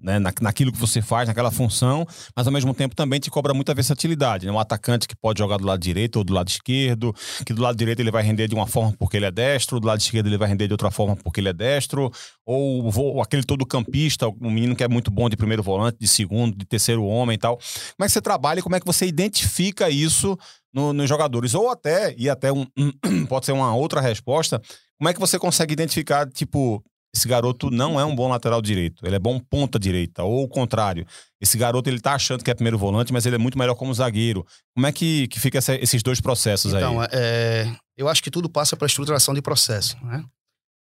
né, na, naquilo que você faz, naquela função, mas ao mesmo tempo também te cobra muita versatilidade. Né? Um atacante que pode jogar do lado direito ou do lado esquerdo, que do lado direito ele vai render de uma forma porque ele é destro, do lado esquerdo ele vai render de outra forma porque ele é destro, ou, ou aquele todo campista, um menino que é muito bom de primeiro volante, de segundo, de terceiro homem e tal. Como é que você trabalha e como é que você identifica isso no, nos jogadores? Ou até, e até um, <clears throat> pode ser uma outra resposta, como é que você consegue identificar, tipo, esse garoto não é um bom lateral direito, ele é bom ponta direita, ou o contrário. Esse garoto ele tá achando que é primeiro volante, mas ele é muito melhor como zagueiro. Como é que, que fica essa, esses dois processos então, aí? Então, é, eu acho que tudo passa para estruturação de processo, né?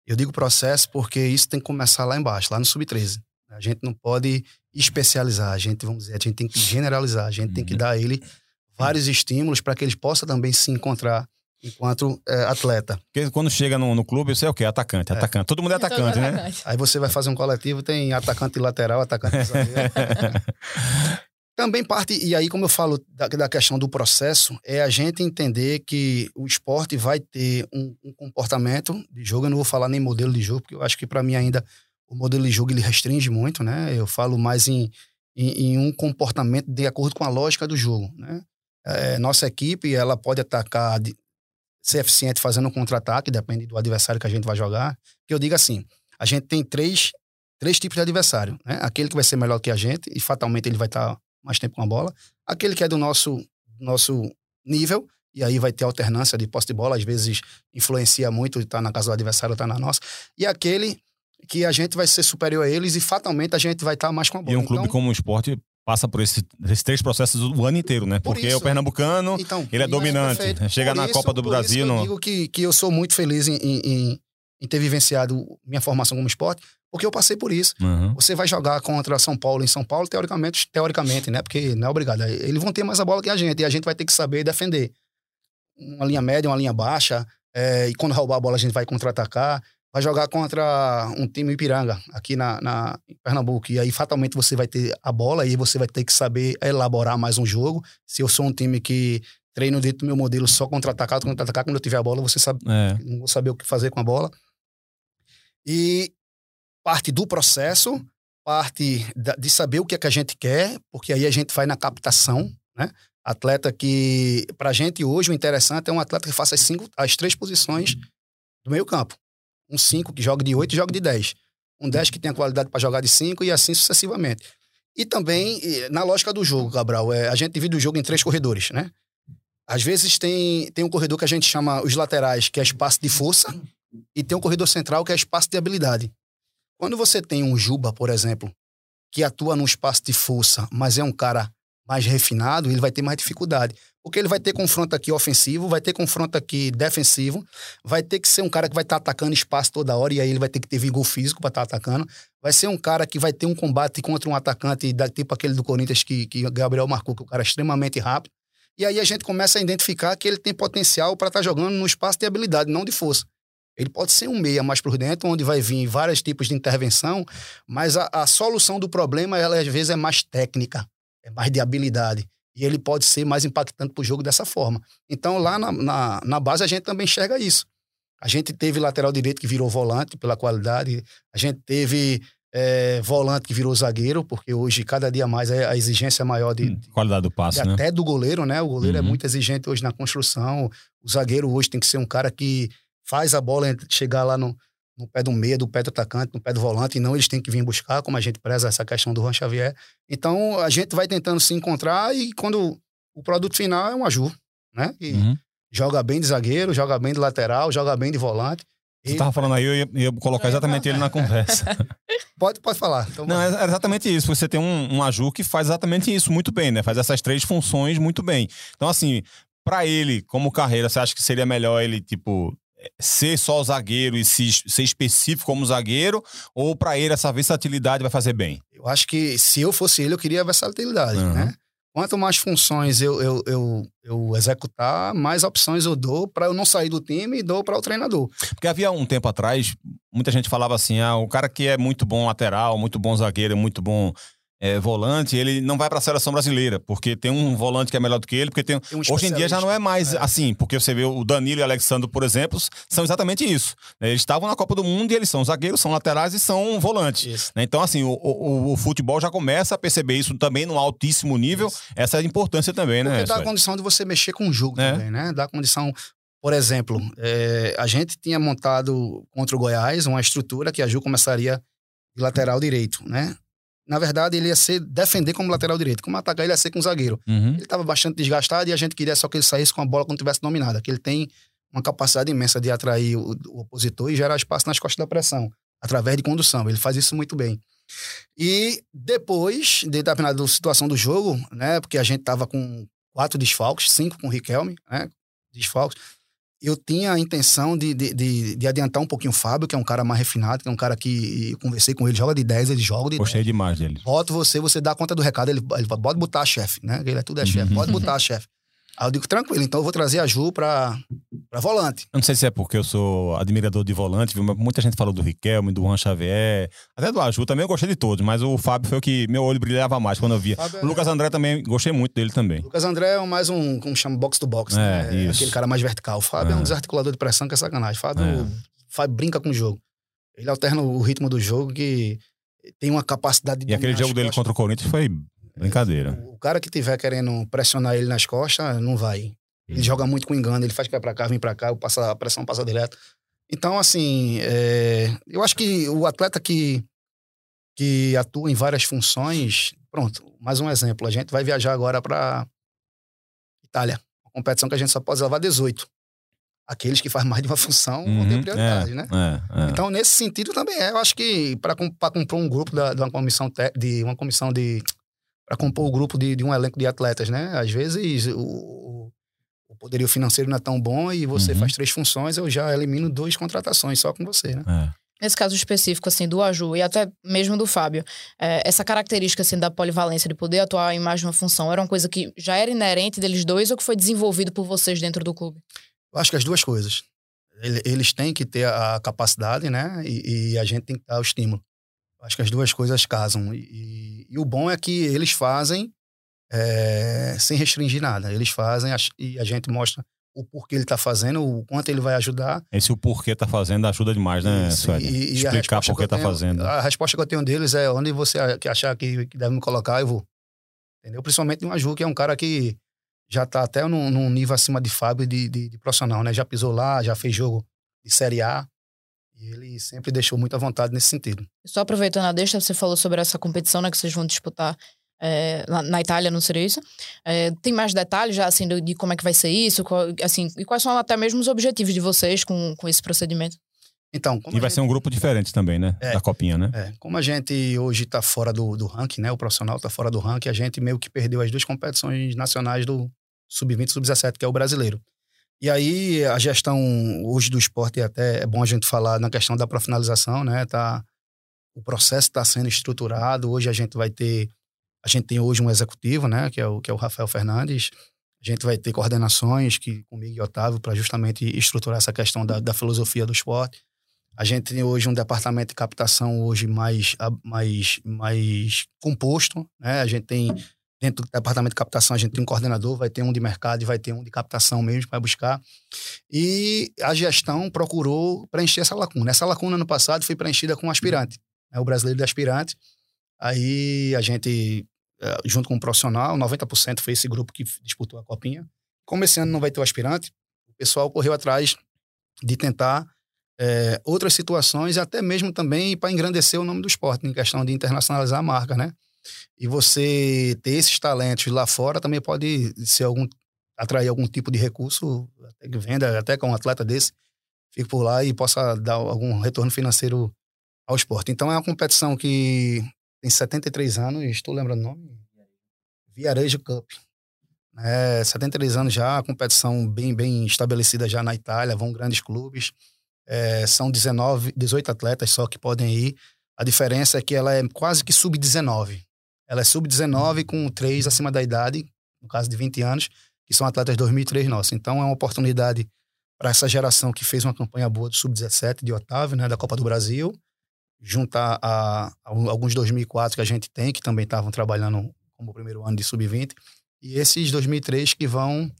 Eu digo processo porque isso tem que começar lá embaixo, lá no sub-13. A gente não pode especializar, a gente, vamos dizer, a gente tem que generalizar, a gente uhum. tem que uhum. dar a ele vários estímulos para que ele possa também se encontrar enquanto é, atleta. Porque quando chega no, no clube, você é o quê? Atacante, é. atacante. Todo mundo é atacante, né? Atacante. Aí você vai fazer um coletivo, tem atacante lateral, atacante zagueiro. <laughs> Também parte, e aí, como eu falo da, da, questão do processo, é a gente entender que o esporte vai ter um, um, comportamento de jogo. Eu não vou falar nem modelo de jogo, porque eu acho que para mim ainda o modelo de jogo ele restringe muito, né? Eu falo mais em, em, em um comportamento de acordo com a lógica do jogo, né? É, nossa equipe ela pode atacar de, ser eficiente fazendo um contra-ataque, depende do adversário que a gente vai jogar. Que eu digo assim, a gente tem três, três tipos de adversário, né? Aquele que vai ser melhor que a gente e fatalmente ele vai estar mais tempo com a bola. Aquele que é do nosso, nosso nível e aí vai ter alternância de posse de bola, às vezes influencia muito, estar tá na casa do adversário ou tá na nossa. E aquele que a gente vai ser superior a eles e fatalmente a gente vai estar tá mais com a bola. E um clube então, como o esporte passa por esse, esses três processos o ano inteiro, né? Porque isso, o pernambucano, então, ele é dominante. É Chega por na isso, Copa do Brasil... eu digo que, que eu sou muito feliz em, em, em, ter vivenciado minha formação como esporte, porque eu passei por isso. Uhum. Você vai jogar contra São Paulo em São Paulo, teoricamente, teoricamente, né? Porque não é obrigado. Eles vão ter mais a bola que a gente, e a gente vai ter que saber defender. Uma linha média, uma linha baixa, é, e quando roubar a bola a gente vai contra-atacar vai jogar contra um time Ipiranga, aqui na, na, em Pernambuco. E aí, fatalmente, você vai ter a bola e você vai ter que saber elaborar mais um jogo. Se eu sou um time que treino dentro do meu modelo só contra-atacar, contra-atacar, quando eu tiver a bola, você sabe, é. não vou saber o que fazer com a bola. E parte do processo, parte de saber o que é que a gente quer, porque aí a gente vai na captação, né? Atleta que, pra gente hoje, o interessante é um atleta que faça as, cinco, as três posições do meio campo um 5 que joga de 8 e joga de 10. Um 10 que tem a qualidade para jogar de 5 e assim sucessivamente. E também, na lógica do jogo, Cabral, é, a gente divide o jogo em três corredores, né? Às vezes tem, tem um corredor que a gente chama os laterais, que é espaço de força, e tem um corredor central, que é espaço de habilidade. Quando você tem um Juba, por exemplo, que atua num espaço de força, mas é um cara mais refinado, ele vai ter mais dificuldade. Porque ele vai ter confronto aqui ofensivo, vai ter confronto aqui defensivo, vai ter que ser um cara que vai estar tá atacando espaço toda hora, e aí ele vai ter que ter vigor físico para estar tá atacando. Vai ser um cara que vai ter um combate contra um atacante, da, tipo aquele do Corinthians que, que Gabriel marcou, que o cara é extremamente rápido. E aí a gente começa a identificar que ele tem potencial para estar tá jogando no espaço de habilidade, não de força. Ele pode ser um meia mais por dentro, onde vai vir vários tipos de intervenção, mas a, a solução do problema, ela às vezes é mais técnica, é mais de habilidade. E ele pode ser mais impactante para o jogo dessa forma. Então, lá na, na, na, base, a gente também enxerga isso. A gente teve lateral direito que virou volante pela qualidade, a gente teve é, volante que virou zagueiro, porque hoje, cada dia mais, é a exigência é maior de, hum, qualidade do passe, de, né? Até do goleiro, né? O goleiro é uhum. é muito exigente hoje na construção. O zagueiro hoje tem que ser um cara que faz a bola chegar lá no, no pé do meio, do pé do atacante, no pé do volante, e não eles têm que vir buscar, como a gente preza essa questão do Juan Xavier. Então, a gente vai tentando se encontrar e quando o produto final é um Aju, né? E uhum. joga bem de zagueiro, joga bem de lateral, joga bem de volante. Você estava falando aí, eu ia, ia colocar exatamente ele na conversa. <laughs> pode, pode falar. Então, não, é, é exatamente isso. Você tem um, um Aju que faz exatamente isso muito bem, né? Faz essas três funções muito bem. Então, assim, para ele, como carreira, você acha que seria melhor ele, tipo, ser só zagueiro e se, ser específico como zagueiro, ou para ele essa versatilidade vai fazer bem? Eu acho que se eu fosse ele, eu queria versatilidade, uhum. né? Quanto mais funções eu, eu, eu, eu executar, mais opções eu dou para eu não sair do time e dou para o treinador. Porque havia um tempo atrás, muita gente falava assim: ah, o cara que é muito bom lateral, muito bom zagueiro, muito bom é, volante, ele não vai para a seleção brasileira, porque tem um volante que é melhor do que ele, porque tem, tem um hoje em dia já não é mais é. assim, porque você vê o Danilo e o Alexandre, por exemplo, são exatamente isso. Né? Eles estavam na Copa do Mundo e eles são zagueiros, são laterais e são volantes. Né? Então, assim, o, o, o, futebol já começa a perceber isso também no altíssimo nível, isso. essa é a importância também, porque né? Porque dá a condição de você mexer com o jogo é. também, né? Dá a condição por exemplo, é, a gente tinha montado contra o Goiás uma estrutura que a Ju começaria de lateral direito, né? Na verdade, ele ia ser defender como lateral direito. Como atacar, ele ia ser com zagueiro. Uhum. Ele estava bastante desgastado e a gente queria só que ele saísse com a bola quando tivesse dominada. Que ele tem uma capacidade imensa de atrair o, o, opositor e gerar espaço nas costas da pressão, através de condução. Ele faz isso muito bem. E depois, de determinada situação do jogo, né, porque a gente estava com quatro desfalques, cinco com o Riquelme, né, desfalques, eu tinha a intenção de, de, de, de, adiantar um pouquinho o Fábio, que é um cara mais refinado, que é um cara que eu conversei com ele, joga de 10, ele joga de Gostei 10. demais dele. Boto você, você dá conta do recado, ele, ele pode botar chefe, né? Ele é tudo é chefe, pode botar a <laughs> chefe. Aí eu digo, tranquilo, então eu vou trazer a Ju pra, pra volante. Eu não sei se é porque eu sou admirador de volante, viu? Muita gente falou do Riquelme, do Juan Xavier, até do Aju também eu gostei de todos, mas o Fábio foi o que meu olho brilhava mais quando eu via. É... O Lucas André também, gostei muito dele também. O Lucas André é mais um, como chama, box to box, é, né? Aquele cara mais vertical. O Fábio é, é um desarticulador de pressão que é sacanagem. O Fábio, é. Fábio brinca com o jogo. Ele alterna o ritmo do jogo que tem uma capacidade de. E aquele jogo dele contra o Corinthians foi brincadeira. O cara que tiver querendo pressionar ele nas costas, não vai. Ele joga muito com engano, ele faz que vai pra cá, vem pra cá, passa, a pressão passa direto. Então, assim, é, eu acho que o atleta que, que atua em várias funções, pronto, mais um exemplo. A gente vai viajar agora para Itália, uma competição que a gente só pode levar 18. Aqueles que fazem mais de uma função uhum, vão ter prioridade, é, né? É, é. Então, nesse sentido também é. Eu acho que para compor um grupo da, de uma comissão de uma comissão de para compor o grupo de, de, um elenco de atletas, né? Às vezes o, o poderio financeiro não é tão bom e você uhum. faz três funções, eu já elimino duas contratações só com você, né? É. Nesse caso específico, assim, do Aju e até mesmo do Fábio, é, essa característica, assim, da polivalência, de poder atuar em mais de uma função, era uma coisa que já era inerente deles dois ou que foi desenvolvido por vocês dentro do clube? Eu acho que as duas coisas. Eles têm que ter a capacidade, né? E, e a gente tem que dar o estímulo. Acho que as duas coisas casam. E, e, o bom é que eles fazem é, sem restringir nada. Eles fazem e a gente mostra o porquê ele está fazendo, o quanto ele vai ajudar. Esse o porquê está fazendo ajuda demais, né, Sueli? E, e Explicar por que está fazendo. A resposta que eu tenho deles é onde você achar que, que deve me colocar, eu vou. Entendeu? Principalmente o Aju, que é um cara que já está até num, num, nível acima de Fábio de, de, de, profissional, né? Já pisou lá, já fez jogo de Série A. E ele sempre deixou muita vontade nesse sentido. Só aproveitando a deixa, você falou sobre essa competição né, que vocês vão disputar É, na, na, Itália, não seria isso? É, tem mais detalhes já, assim, de, de, como é que vai ser isso? Qual, assim, e quais são até mesmo os objetivos de vocês com, com esse procedimento? Então, e vai gente... ser um grupo diferente também, né? É, da copinha, né? É, como a gente hoje está fora do, do ranking, né? O profissional está fora do ranking, a gente meio que perdeu as duas competições nacionais do sub-20 e sub-17, que é o brasileiro. E aí a gestão hoje do esporte, até é bom a gente falar na questão da profissionalização, né? Tá, o processo está sendo estruturado. Hoje a gente vai ter, a gente tem hoje um executivo, né? Que é o, que é o Rafael Fernandes. A gente vai ter coordenações que comigo e Otávio para justamente estruturar essa questão da, da filosofia do esporte. A gente tem hoje um departamento de captação hoje mais, mais, mais composto, né? A gente tem dentro do departamento de captação a gente tem um coordenador, vai ter um de mercado e vai ter um de captação mesmo para buscar. E a gestão procurou preencher essa lacuna. Essa lacuna no passado foi preenchida com um aspirante, né? o brasileiro de aspirante. Aí a gente, eh, junto com um profissional, 90% foi esse grupo que disputou a copinha. Como esse ano não vai ter o aspirante, o pessoal correu atrás de tentar é, outras situações, até mesmo também para engrandecer o nome do esporte, em questão de internacionalizar a marca, né? E você ter esses talentos lá fora também pode ser algum atrair algum tipo de recurso, até que venda, até com um atleta desse fique por lá e possa dar algum retorno financeiro ao esporte. Então é uma competição que tem 73 anos, estou lembrando o nome, Viarejo Cup. É, 73 anos já, competição bem, bem estabelecida já na Itália, vão grandes clubes. É, são 19, 18 atletas só que podem ir. A diferença é que ela é quase que sub-19. Ela é sub-19 com três acima da idade, no caso de 20 anos, que são atletas 2003 nossos. Então é uma oportunidade para essa geração que fez uma campanha boa do sub-17 de Otávio, né, da Copa do Brasil, juntar a, a, alguns 2004 que a gente tem, que também estavam trabalhando como primeiro ano de sub-20, e esses 2003 que vão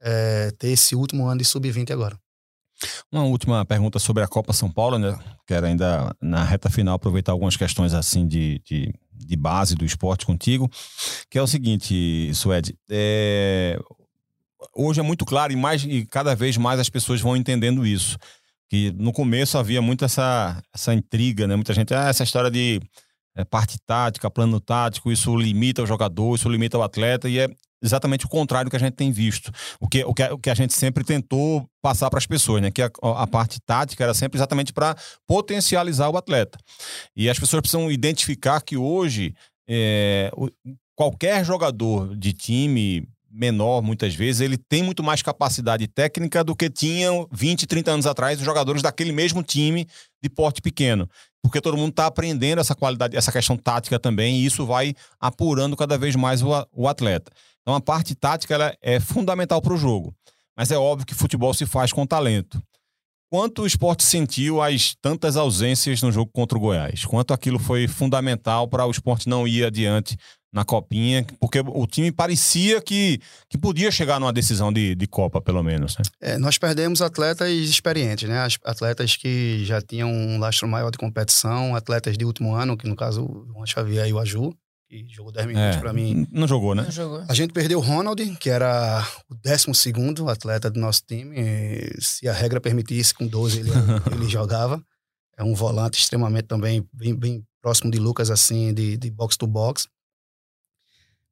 é, ter esse último ano de sub-20 agora. Uma última pergunta sobre a Copa São Paulo, né? Quero ainda, na reta final, aproveitar algumas questões assim de, de, de base do esporte contigo, que é o seguinte, Suede, é, hoje é muito claro e, mais, e cada vez mais as pessoas vão entendendo isso, que no começo havia muito essa, essa intriga, né? Muita gente, ah, essa história de é, parte tática, plano tático, isso limita o jogador, isso limita o atleta, e é exatamente o contrário do que a gente tem visto. O que, o que, o que a gente sempre tentou passar para as pessoas, né? Que a, a parte tática era sempre exatamente para potencializar o atleta. E as pessoas precisam identificar que hoje é, qualquer jogador de time menor, muitas vezes, ele tem muito mais capacidade técnica do que tinham 20, 30 anos atrás os jogadores daquele mesmo time de porte pequeno. Porque todo mundo está aprendendo essa qualidade, essa questão tática também, e isso vai apurando cada vez mais o, o atleta. Então a parte tática ela é fundamental para o jogo. Mas é óbvio que futebol se faz com talento. Quanto o esporte sentiu as tantas ausências no jogo contra o Goiás? Quanto aquilo foi fundamental para o esporte não ir adiante na copinha? Porque o time parecia que, que podia chegar numa decisão de, de Copa, pelo menos. Né? É, nós perdemos atletas experientes, né? As, atletas que já tinham um lastro maior de competição, atletas de último ano, que no caso o Juan Xavier e o Aju que jogou 10 minutos é, para mim. Não jogou, né? Não jogou. A gente perdeu o Ronald, que era o 12 atleta do nosso time. Se a regra permitisse, com 12 ele, <laughs> ele jogava. É um volante extremamente também bem, bem próximo de Lucas, assim, de, de box to box.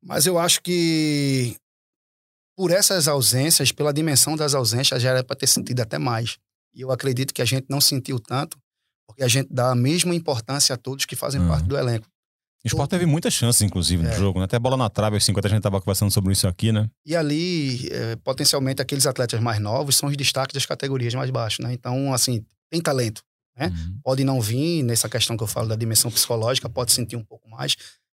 Mas eu acho que por essas ausências, pela dimensão das ausências, já era para ter sentido até mais. E eu acredito que a gente não sentiu tanto, porque a gente dá a mesma importância a todos que fazem uhum. parte do elenco. O Sport teve muitas chances, inclusive, no é. jogo, né? Até bola na trave, aos 50 a gente estava conversando sobre isso aqui, né? E ali, é, potencialmente, aqueles atletas mais novos são os destaques das categorias mais baixas, né? Então, assim, tem talento, né? Uhum. Pode não vir nessa questão que eu falo da dimensão psicológica, pode sentir um pouco mais,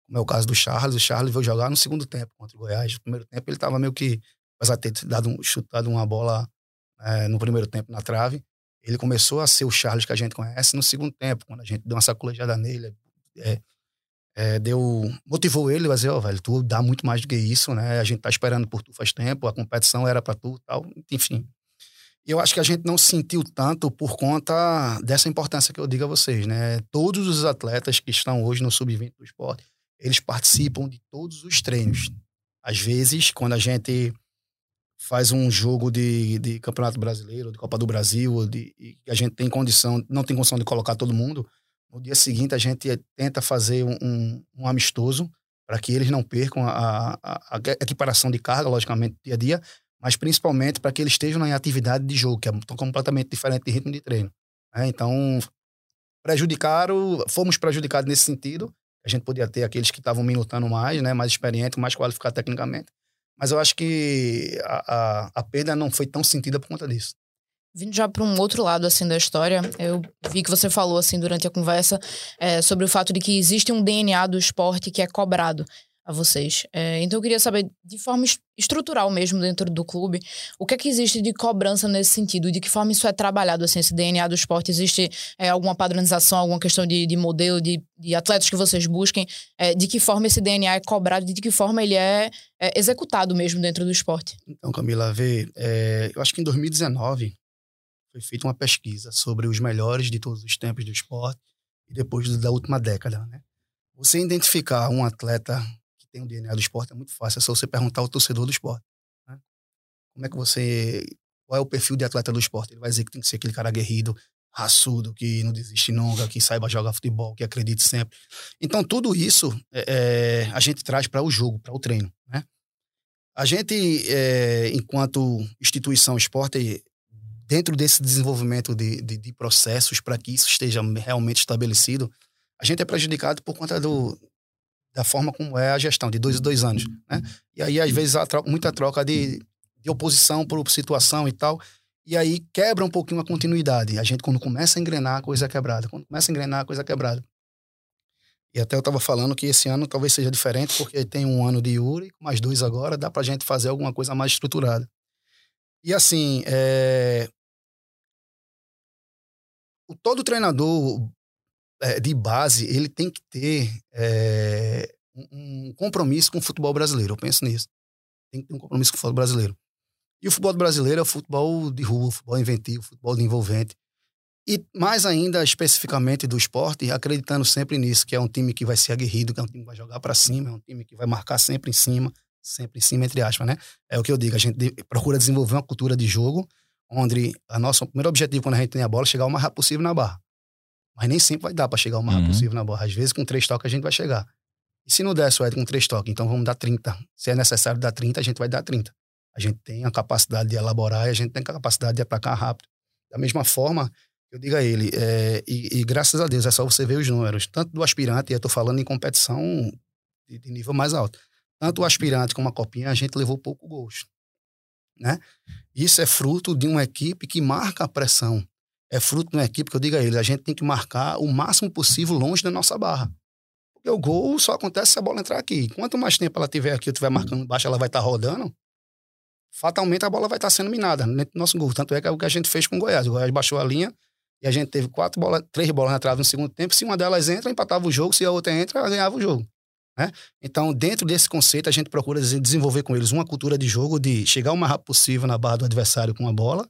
como é o caso do Charles. O Charles veio jogar no segundo tempo contra o Goiás. No primeiro tempo ele estava meio que, apesar de ter dado um, chutado uma bola é, no primeiro tempo na trave, ele começou a ser o Charles que a gente conhece no segundo tempo, quando a gente deu uma sacolejada nele, é, é, deu, motivou ele a dizer, ó, oh, velho, tu dá muito mais do que isso, né? A gente tá esperando por tu faz tempo, a competição era para tu tal, enfim. Eu acho que a gente não sentiu tanto por conta dessa importância que eu digo a vocês, né? Todos os atletas que estão hoje no sub-20 do esporte, eles participam de todos os treinos. Às vezes, quando a gente faz um jogo de, de Campeonato Brasileiro, de Copa do Brasil, de, a gente tem condição, não tem condição de colocar todo mundo, no dia seguinte, a gente tenta fazer um, um, um amistoso para que eles não percam a, a, a, equiparação de carga, logicamente, dia a dia, mas principalmente para que eles estejam na atividade de jogo, que é completamente diferente de ritmo de treino. Né? Então, prejudicaram, fomos prejudicados nesse sentido. A gente podia ter aqueles que estavam minutando mais, né, mais experientes, mais qualificados tecnicamente. Mas eu acho que a, a, a perda não foi tão sentida por conta disso. Vindo já para um outro lado assim da história, eu vi que você falou assim durante a conversa é, sobre o fato de que existe um DNA do esporte que é cobrado a vocês. É, então eu queria saber, de forma estrutural mesmo dentro do clube, o que é que existe de cobrança nesse sentido? De que forma isso é trabalhado, assim, esse DNA do esporte? Existe é, alguma padronização, alguma questão de, de modelo, de, de, atletas que vocês busquem? É, de que forma esse DNA é cobrado? De que forma ele é, é executado mesmo dentro do esporte? Então, Camila, vê, é, eu acho que em 2019 foi feita uma pesquisa sobre os melhores de todos os tempos do esporte e depois da última década, né? Você identificar um atleta tem o DNA do esporte é muito fácil. É só você perguntar ao torcedor do esporte. Né? Como é que você. Qual é o perfil de atleta do esporte? Ele vai dizer que tem que ser aquele cara aguerrido, raçudo, que não desiste nunca, que saiba jogar futebol, que acredite sempre. Então, tudo isso é, é a gente traz para o jogo, para o treino. Né? A gente, é, enquanto instituição esporte, dentro desse desenvolvimento de, de, de processos para que isso esteja realmente estabelecido, a gente é prejudicado por conta do, da forma como é a gestão, de dois em dois anos. Né? E aí, às vezes, há troca, muita troca de, de oposição por situação e tal. E aí quebra um pouquinho a continuidade. A gente, quando começa a engrenar, a coisa é quebrada. Quando começa a engrenar, a coisa é quebrada. E até eu estava falando que esse ano talvez seja diferente, porque tem um ano de Yuri, mais dois agora, dá para a gente fazer alguma coisa mais estruturada. E assim, é... o, todo treinador é, de base, ele tem que ter é, um compromisso com o futebol brasileiro. Eu penso nisso. Tem que ter um compromisso com o futebol brasileiro. E o futebol brasileiro é o futebol de rua, o futebol inventivo, o futebol de envolvente. E mais ainda, especificamente do esporte, acreditando sempre nisso, que é um time que vai ser aguerrido, que é um time que vai jogar para cima, é um time que vai marcar sempre em cima, sempre em cima, entre aspas, né? É o que eu digo, a gente procura desenvolver uma cultura de jogo onde a nossa, o primeiro objetivo quando a gente tem a bola é chegar o mais rápido possível na barra. Mas nem sempre vai dar para chegar o mais uhum. possível na bola. Às vezes, com três toques, a gente vai chegar. E se não der, Suede, com três toques, então vamos dar 30. Se é necessário dar 30, a gente vai dar 30. A gente tem a capacidade de elaborar e a gente tem a capacidade de atacar rápido. Da mesma forma, eu digo a ele, é, e, e, graças a Deus, é só você ver os números, tanto do aspirante, e eu estou falando em competição de, de, nível mais alto, tanto o aspirante como a copinha, a gente levou pouco gosto. Né? Isso é fruto de uma equipe que marca a pressão é fruto de uma equipe que eu digo a ele, a gente tem que marcar o máximo possível longe da nossa barra. Porque o gol só acontece se a bola entrar aqui. Quanto mais tempo ela tiver aqui, eu estiver marcando baixo, ela vai estar tá rodando, fatalmente a bola vai estar tá sendo minada dentro do nosso gol. Tanto é que é o que a gente fez com o Goiás. O Goiás baixou a linha e a gente teve quatro bolas, três bolas na trave no segundo tempo. Se uma delas entra, empatava o jogo. Se a outra entra, ganhava o jogo. Né? Então, dentro desse conceito, a gente procura desenvolver com eles uma cultura de jogo de chegar o mais rápido possível na barra do adversário com a bola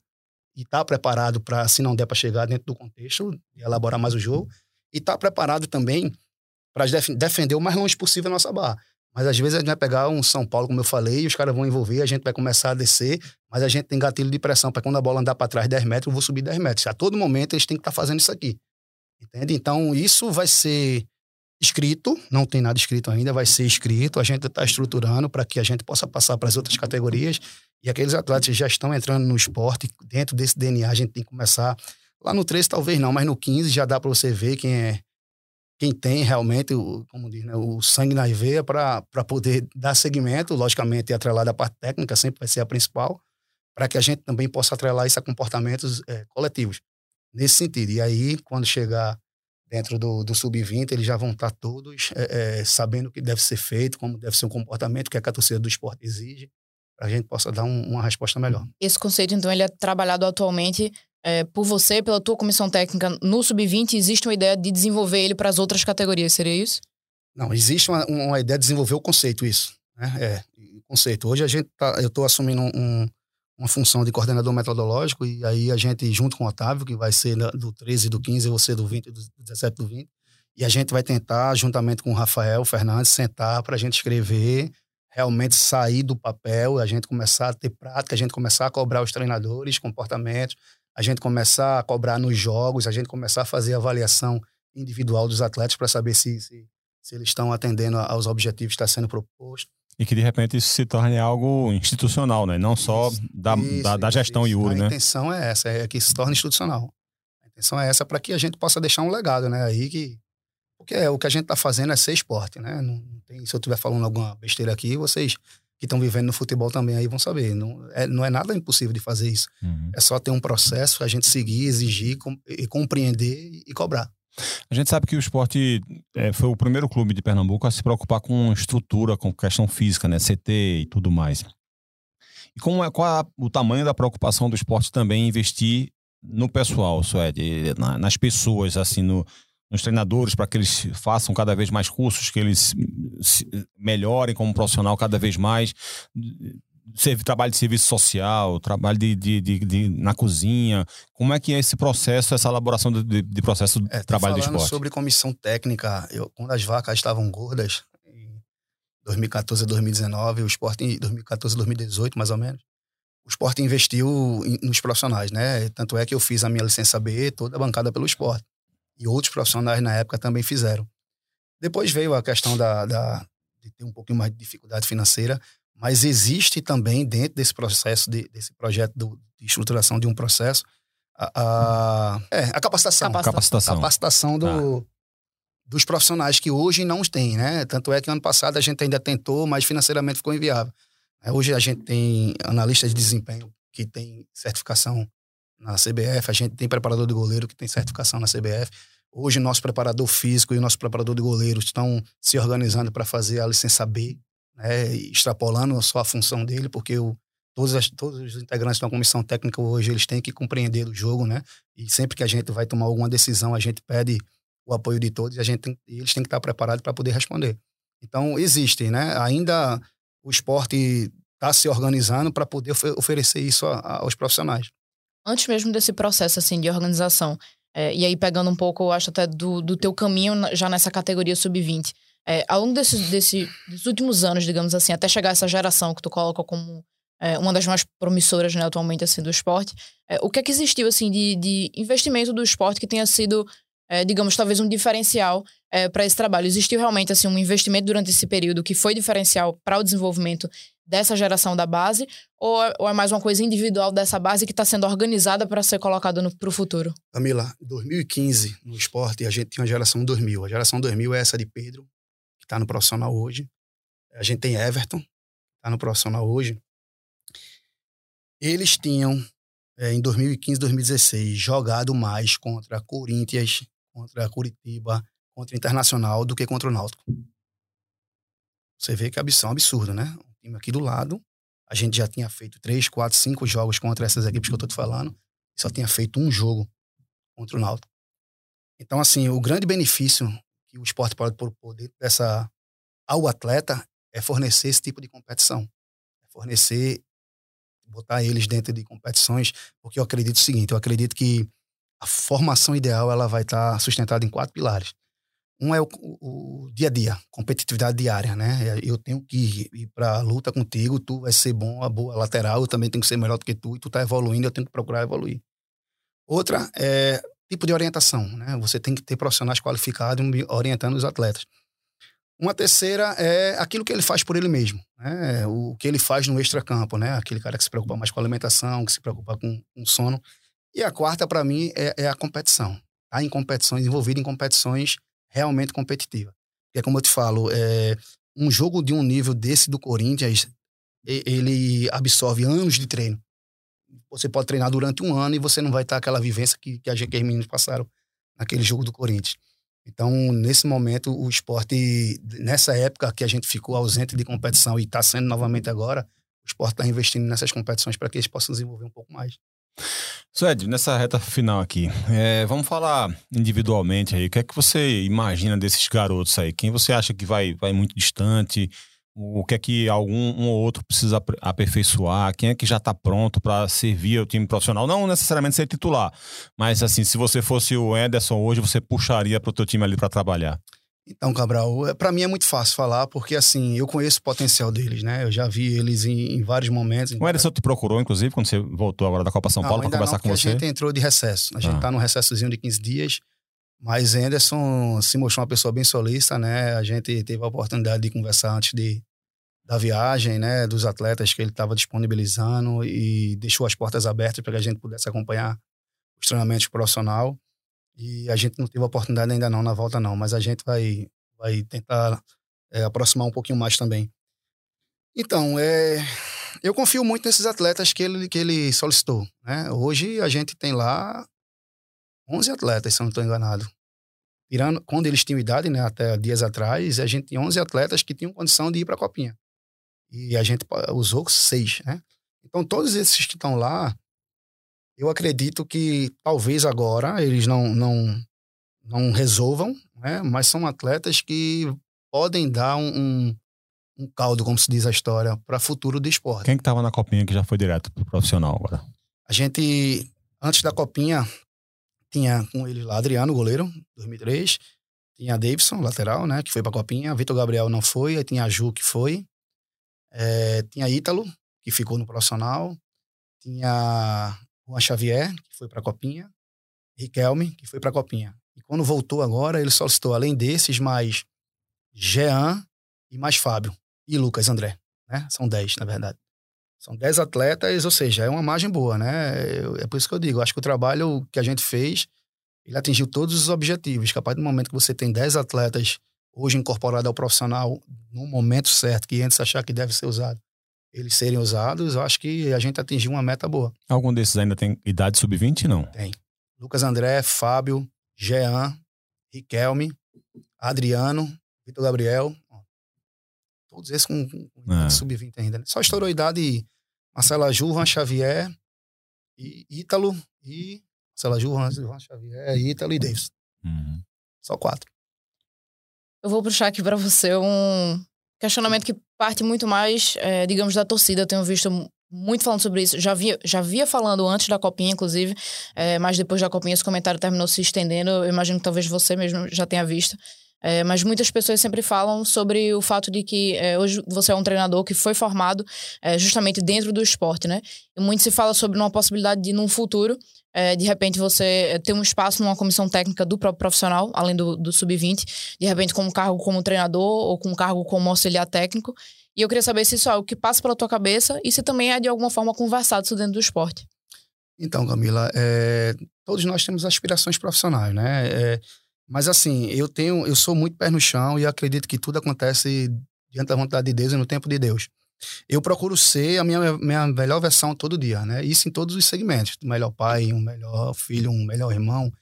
e estar tá preparado para, se não der para chegar dentro do contexto, elaborar mais o jogo, e estar tá preparado também para def defender o mais longe possível a nossa barra. Mas às vezes a gente vai pegar um São Paulo, como eu falei, e os caras vão envolver, a gente vai começar a descer, mas a gente tem gatilho de pressão para quando a bola andar para trás 10 metros, eu vou subir 10 metros. A todo momento eles têm que estar tá fazendo isso aqui. Entende? Então isso vai ser escrito, não tem nada escrito ainda, vai ser escrito, a gente está estruturando para que a gente possa passar para as outras categorias e aqueles atletas que já estão entrando no esporte, dentro desse DNA a gente tem que começar, lá no 13 talvez não, mas no 15 já dá para você ver quem é quem tem realmente, o, como diz, né, o sangue na veia para poder dar seguimento, logicamente atrelado à parte técnica, sempre vai ser a principal, para que a gente também possa atrelar isso a comportamentos é, coletivos, nesse sentido. E aí, quando chegar dentro do, do sub-20, eles já vão estar todos é, é, sabendo o que deve ser feito, como deve ser o comportamento que a torcida do esporte exige, para a gente possa dar um, uma resposta melhor. Esse conceito, então, ele é trabalhado atualmente é, por você, pela tua comissão técnica no sub-20, existe uma ideia de desenvolver ele para as outras categorias, seria isso? Não, existe uma, uma ideia de desenvolver o conceito, isso. Né? É, o conceito. Hoje a gente tá, eu estou assumindo um, uma função de coordenador metodológico, e aí a gente, junto com o Otávio, que vai ser do 13 do 15, você do 20 do 17 do 20, e a gente vai tentar, juntamente com o Rafael Fernandes, sentar para a gente escrever, realmente sair do papel, a gente começar a ter prática, a gente começar a cobrar os treinadores, comportamentos, a gente começar a cobrar nos jogos, a gente começar a fazer avaliação individual dos atletas para saber se, se se eles estão atendendo aos objetivos que está sendo proposto. E que de repente isso se torne algo institucional, né? Não só isso, da, isso, da, da, gestão isso. Yuri, a né? A intenção é essa, é que se torne institucional. A intenção é essa para que a gente possa deixar um legado, né? Aí que. Porque é, o que a gente está fazendo é ser esporte, né? Não, não tem, se eu estiver falando alguma besteira aqui, vocês que estão vivendo no futebol também aí vão saber. Não é, não é nada impossível de fazer isso. Uhum. É só ter um processo, a gente seguir, exigir com, e compreender e cobrar. A gente sabe que o esporte é, foi o primeiro clube de Pernambuco a se preocupar com estrutura, com questão física, né? CT e tudo mais. E como é, qual é o tamanho da preocupação do esporte também investir no pessoal, Suede, na, nas pessoas, assim, no, nos treinadores, para que eles façam cada vez mais cursos, que eles melhorem como profissional cada vez mais, trabalho de serviço social, trabalho de, de, de, de, na cozinha. Como é que é esse processo, essa elaboração de, de processo de é, trabalho do esporte? sobre comissão técnica, eu, quando as vacas estavam gordas, em 2014 a 2019, o esporte em 2014 a 2018, mais ou menos, o esporte investiu nos profissionais, né? Tanto é que eu fiz a minha licença B, toda bancada pelo esporte. E outros profissionais na época também fizeram. Depois veio a questão da, da de ter um pouquinho mais de dificuldade financeira, mas existe também dentro desse processo, de, desse projeto do, de estruturação de um processo, a, a, é, a capacitação. Capacitação. Capacitação do, ah. dos profissionais que hoje não tem, né? Tanto é que ano passado a gente ainda tentou, mas financeiramente ficou inviável. É, hoje a gente tem analistas de desempenho que tem certificação na CBF, a gente tem preparador de goleiro que tem certificação na CBF. Hoje, nosso preparador físico e o nosso preparador de goleiros estão se organizando para fazer a licença B, né, extrapolando a sua função dele, porque o, todos, as, todos os integrantes da comissão técnica hoje eles têm que compreender o jogo, né? E sempre que a gente vai tomar alguma decisão, a gente pede o apoio de todos e a gente tem, eles têm que estar preparados para poder responder. Então, existem, né? Ainda o esporte está se organizando para poder oferecer isso a, a, aos profissionais. Antes mesmo desse processo assim de organização, é, e aí pegando um pouco, eu acho até do, do teu caminho já nessa categoria sub-20, é, ao longo desses, desse, últimos anos, digamos assim, até chegar essa geração que tu coloca como é, uma das mais promissoras né, atualmente assim, do esporte, é, o que é que existiu assim de, de investimento do esporte que tenha sido, é, digamos, talvez um diferencial é, para esse trabalho? Existiu realmente assim um investimento durante esse período que foi diferencial para o desenvolvimento dessa geração da base, ou, é, ou é mais uma coisa individual dessa base que está sendo organizada para ser colocada para o futuro? Camila, 2015 no esporte a gente tinha a geração 2000. A geração 2000 é essa de Pedro, está no profissional hoje. A gente tem Everton, está no profissional hoje. Eles tinham, é, em 2015, 2016, jogado mais contra Corinthians, contra Curitiba, contra Internacional do que contra o Náutico. Você vê que é um absurdo, né? O time aqui do lado, a gente já tinha feito três, quatro, cinco jogos contra essas equipes que eu tô te falando, só tinha feito um jogo contra o Náutico. Então, assim, o grande benefício o esporte pode propor dentro dessa ao atleta é fornecer esse tipo de competição. É fornecer, botar eles dentro de competições, porque eu acredito o seguinte, eu acredito que a formação ideal ela vai estar sustentada em quatro pilares. Um é o, o, dia a dia, competitividade diária, né? Eu tenho que ir para a luta contigo, tu vai ser bom, a boa lateral, eu também tenho que ser melhor do que tu, e tu tá evoluindo, eu tenho que procurar evoluir. Outra é tipo de orientação, né? Você tem que ter profissionais qualificados orientando os atletas. Uma terceira é aquilo que ele faz por ele mesmo, né? o que ele faz no extracampo, né? aquele cara que se preocupa mais com a alimentação, que se preocupa com, com sono. E a quarta, para mim, é, é, a competição. Tá em competições, envolvido em competições realmente competitivas. Porque, como eu te falo, é, um jogo de um nível desse do Corinthians, ele absorve anos de treino. Você pode treinar durante um ano e você não vai estar aquela vivência que, que, a os meninos passaram naquele jogo do Corinthians. Então, nesse momento, o esporte, nessa época que a gente ficou ausente de competição e está sendo novamente agora, o esporte está investindo nessas competições para que eles possam desenvolver um pouco mais. Suede, nessa reta final aqui, é, vamos falar individualmente aí. O que é que você imagina desses garotos aí? Quem você acha que vai, vai muito distante? O que é que algum um ou outro precisa aperfeiçoar, quem é que já está pronto para servir o time profissional, não necessariamente ser titular, mas assim, se você fosse o Ederson hoje, você puxaria para o teu time ali para trabalhar? Então, Cabral, é, para mim é muito fácil falar, porque assim, eu conheço o potencial deles, né? Eu já vi eles em, em vários momentos. O Ederson te procurou, inclusive, quando você voltou agora da Copa São Paulo para conversar não, com você? A gente entrou de recesso. A gente está ah. num recessozinho de 15 dias. Mas Anderson se mostrou uma pessoa bem solista, né? A gente teve a oportunidade de conversar antes de, da viagem, né? Dos atletas que ele estava disponibilizando e deixou as portas abertas para que a gente pudesse acompanhar os treinamentos profissional. E a gente não teve a oportunidade ainda não na volta não, mas a gente vai, vai tentar é, aproximar um pouquinho mais também. Então, é, eu confio muito nesses atletas que ele, que ele solicitou. Né? Hoje a gente tem lá 11 atletas, se eu não estou enganado. Tirando, quando eles tinham idade, né, até dias atrás, a gente tinha 11 atletas que tinham condição de ir para a Copinha. E a gente usou seis, né? Então, todos esses que estão lá, eu acredito que talvez agora eles não, não, não resolvam, né? mas são atletas que podem dar um, um, um caldo, como se diz a história, para futuro do esporte. Quem que estava na Copinha que já foi direto para o profissional agora? A gente, antes da Copinha, tinha com ele lá Adriano, goleiro, 2003. Tinha Davidson, lateral, né? Que foi pra Copinha. Vitor Gabriel não foi. Aí tinha Ju, que foi. É, tinha Ítalo, que ficou no profissional. Tinha Juan Xavier, que foi pra Copinha. Riquelme, que foi pra Copinha. E quando voltou agora, ele solicitou, além desses, mais Jean e mais Fábio. E Lucas André, né? São 10, na verdade. São 10 atletas, ou seja, é uma margem boa, né? É por isso que eu digo, acho que o trabalho que a gente fez, ele atingiu todos os objetivos. Capaz do momento que você tem 10 atletas hoje incorporados ao profissional, no momento certo, que antes achar que deve ser usado, eles serem usados, eu acho que a gente atingiu uma meta boa. Algum desses ainda tem idade sub-20, não? Tem. Lucas André, Fábio, Jean, Riquelme, Adriano, Vitor Gabriel, todos esses com, com é. sub-20 ainda. Né? Só estourou a idade Marcela Juvan Xavier, e Ítalo e. Marcela Juvan, Xavier, Ítalo e Davis. Uhum. Só quatro. Eu vou puxar aqui para você um questionamento que parte muito mais, é, digamos, da torcida. Eu tenho visto muito falando sobre isso. Já via, já via falando antes da copinha, inclusive, é, mas depois da copinha esse comentário terminou se estendendo. Eu imagino que talvez você mesmo já tenha visto. É, mas muitas pessoas sempre falam sobre o fato de que é, hoje você é um treinador que foi formado é, justamente dentro do esporte, né? E muito se fala sobre uma possibilidade de, num futuro, é, de repente você ter um espaço numa comissão técnica do próprio profissional, além do, do sub-20, de repente com um cargo como treinador ou com um cargo como auxiliar técnico. E eu queria saber se isso é algo que passa pela tua cabeça e se também é de alguma forma conversado isso dentro do esporte. Então, Camila, é, todos nós temos aspirações profissionais, né? Mas assim, eu tenho, eu sou muito pé no chão e acredito que tudo acontece diante da vontade de Deus e no tempo de Deus. Eu procuro ser a minha, minha melhor versão todo dia, né? Isso em todos os segmentos. Um melhor pai, um melhor filho, um melhor irmão,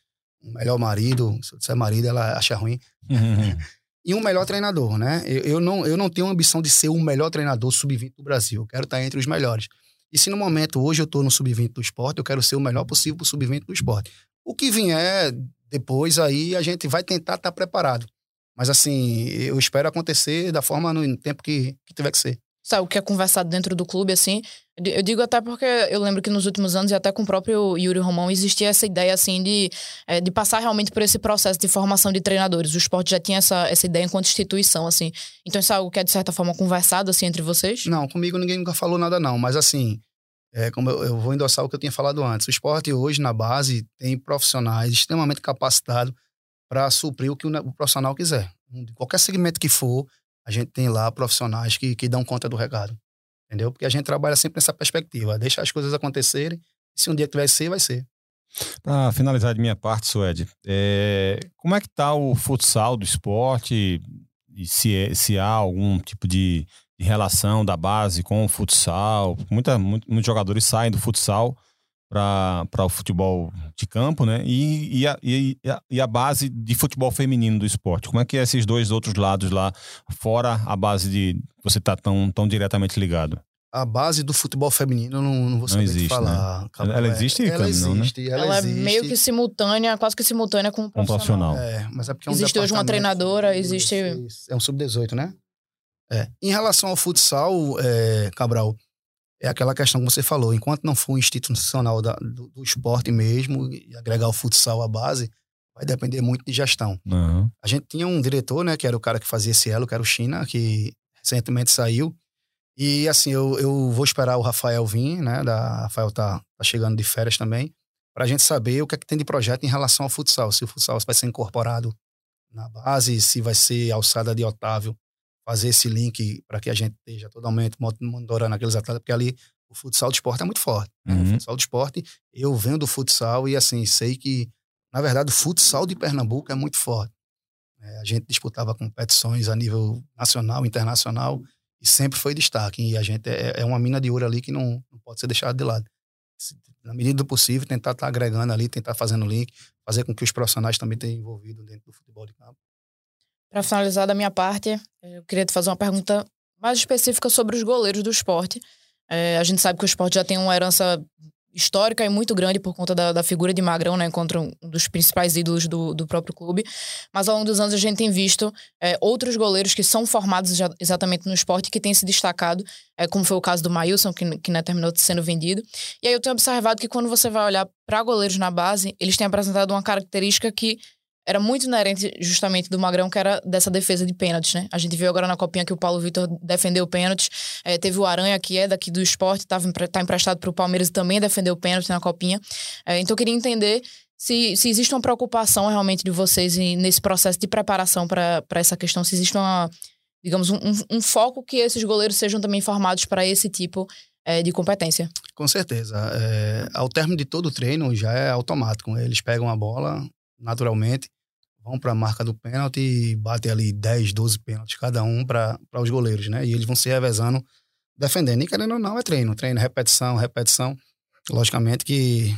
um melhor marido. Se eu disser marido, ela acha ruim. Uhum. <laughs> e um melhor treinador, né? Eu, eu, não, eu não tenho ambição de ser o melhor treinador sub-20 do Brasil. Eu quero estar entre os melhores. E se no momento, hoje eu estou no sub-20 do esporte, eu quero ser o melhor possível para o sub-20 do esporte. O que vier depois aí a gente vai tentar estar tá preparado. Mas assim, eu espero acontecer da forma no tempo que, que tiver que ser. Sabe, o que é conversado dentro do clube, assim. Eu digo até porque eu lembro que nos últimos anos, e até com o próprio Yuri Romão, existia essa ideia, assim, de, é, de passar realmente por esse processo de formação de treinadores. O esporte já tinha essa, essa ideia enquanto instituição, assim. Então, isso é algo que é, de certa forma, conversado, assim, entre vocês? Não, comigo ninguém nunca falou nada, não. Mas, assim, é, como eu, eu, vou endossar o que eu tinha falado antes. O esporte hoje, na base, tem profissionais extremamente capacitados para suprir o que o, o, profissional quiser. De qualquer segmento que for, a gente tem lá profissionais que, que dão conta do recado. Entendeu? Porque a gente trabalha sempre nessa perspectiva. Deixa as coisas acontecerem. E se um dia que ser, vai ser. Para finalizar de minha parte, Suede, é, como é que está o futsal do esporte? E se, é, se há algum tipo de de relação da base com o futsal. Muita, muito, muitos jogadores saem do futsal para o futebol de campo, né? E, e, a, e, a, e a base de futebol feminino do esporte. Como é que é esses dois outros lados lá, fora a base de você tá tão, tão diretamente ligado? a base do futebol feminino não, não vou saber não existe, falar. Né? Ela, existe, ela, ela existe, né? ela, ela existe. é meio que simultânea, quase que simultânea com o profissional. É, mas é porque é um existe hoje uma treinadora, existe... É um sub-18, né? É. Em relação ao futsal, é, Cabral, é aquela questão que você falou. Enquanto não for institucional da, do, do, esporte mesmo, e agregar o futsal à base, vai depender muito de gestão. Uhum. A gente tinha um diretor, né, que era o cara que fazia esse elo, que era o China, que recentemente saiu. E assim, eu, eu vou esperar o Rafael vir, né? Da, Rafael tá, tá chegando de férias também. para a gente saber o que é que tem de projeto em relação ao futsal. Se o futsal vai ser incorporado na base, se vai ser alçada de Otávio, fazer esse link para que a gente esteja totalmente monitorando aqueles atletas, porque ali o futsal de esporte é muito forte. Né? Uhum. O futsal de esporte, eu venho do futsal e assim, sei que, na verdade, o futsal de Pernambuco é muito forte. É, a gente disputava competições a nível nacional, internacional, e sempre foi destaque. E a gente é, é uma mina de ouro ali que não, não pode ser deixada de lado. Na medida do possível, tentar estar tá agregando ali, tentar fazendo link, fazer com que os profissionais também tenham envolvido dentro do futebol de campo. Para finalizar da minha parte, eu queria te fazer uma pergunta mais específica sobre os goleiros do esporte. É, a gente sabe que o esporte já tem uma herança histórica e muito grande por conta da, da figura de Magrão, né, contra um dos principais ídolos do, do próprio clube. Mas ao longo dos anos a gente tem visto é, outros goleiros que são formados já, exatamente no esporte que têm se destacado, é, como foi o caso do Mailson, que, que né, terminou sendo vendido. E aí eu tenho observado que quando você vai olhar para goleiros na base, eles têm apresentado uma característica que era muito inerente justamente do Magrão, que era dessa defesa de pênaltis, né? A gente viu agora na copinha que o Paulo Vitor defendeu pênaltis. É, teve o Aranha, que é daqui do esporte, tava, tá emprestado para o Palmeiras e também defendeu pênalti na copinha. É, então eu queria entender se, se existe uma preocupação realmente de vocês nesse processo de preparação para essa questão, se existe uma, digamos, um, um, foco que esses goleiros sejam também formados para esse tipo é, de competência. Com certeza. É, ao término de todo o treino já é automático. Eles pegam a bola naturalmente vão para a marca do pênalti e batem ali 10, 12 pênaltis cada um para os goleiros, né? E eles vão se revezando defendendo. E querendo ou não, é treino. Treino, repetição, repetição. Logicamente que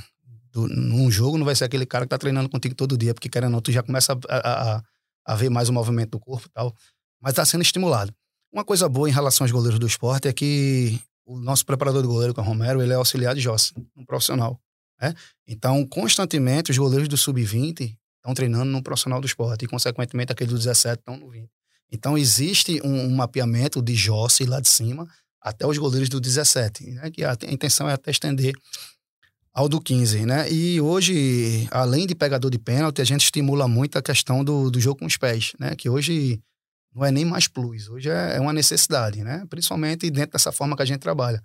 do, num jogo não vai ser aquele cara que tá treinando contigo todo dia, porque querendo ou não, tu já começa a, a, a ver mais o movimento do corpo e tal. Mas está sendo estimulado. Uma coisa boa em relação aos goleiros do esporte é que o nosso preparador de goleiro, que é o Romero, ele é auxiliar de Jossi, um profissional. Né? Então, constantemente, os goleiros do sub-20 estão treinando no profissional do esporte e, consequentemente, aqueles do 17 estão no 20. Então, existe um, um mapeamento de Jossi lá de cima até os goleiros do 17, né? que a, a intenção é até estender ao do 15, né? E hoje, além de pegador de pênalti, a gente estimula muito a questão do, do jogo com os pés, né? Que hoje não é nem mais plus, hoje é, é uma necessidade, né? Principalmente dentro dessa forma que a gente trabalha.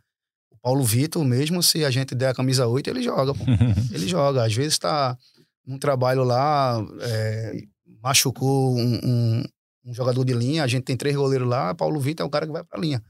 Paulo Vitor, mesmo se a gente der a camisa 8, ele joga, pô. <laughs> ele joga. Às vezes está num trabalho lá, é, machucou um, um, um, jogador de linha, a gente tem três goleiros lá, Paulo Vitor é o cara que vai para a linha.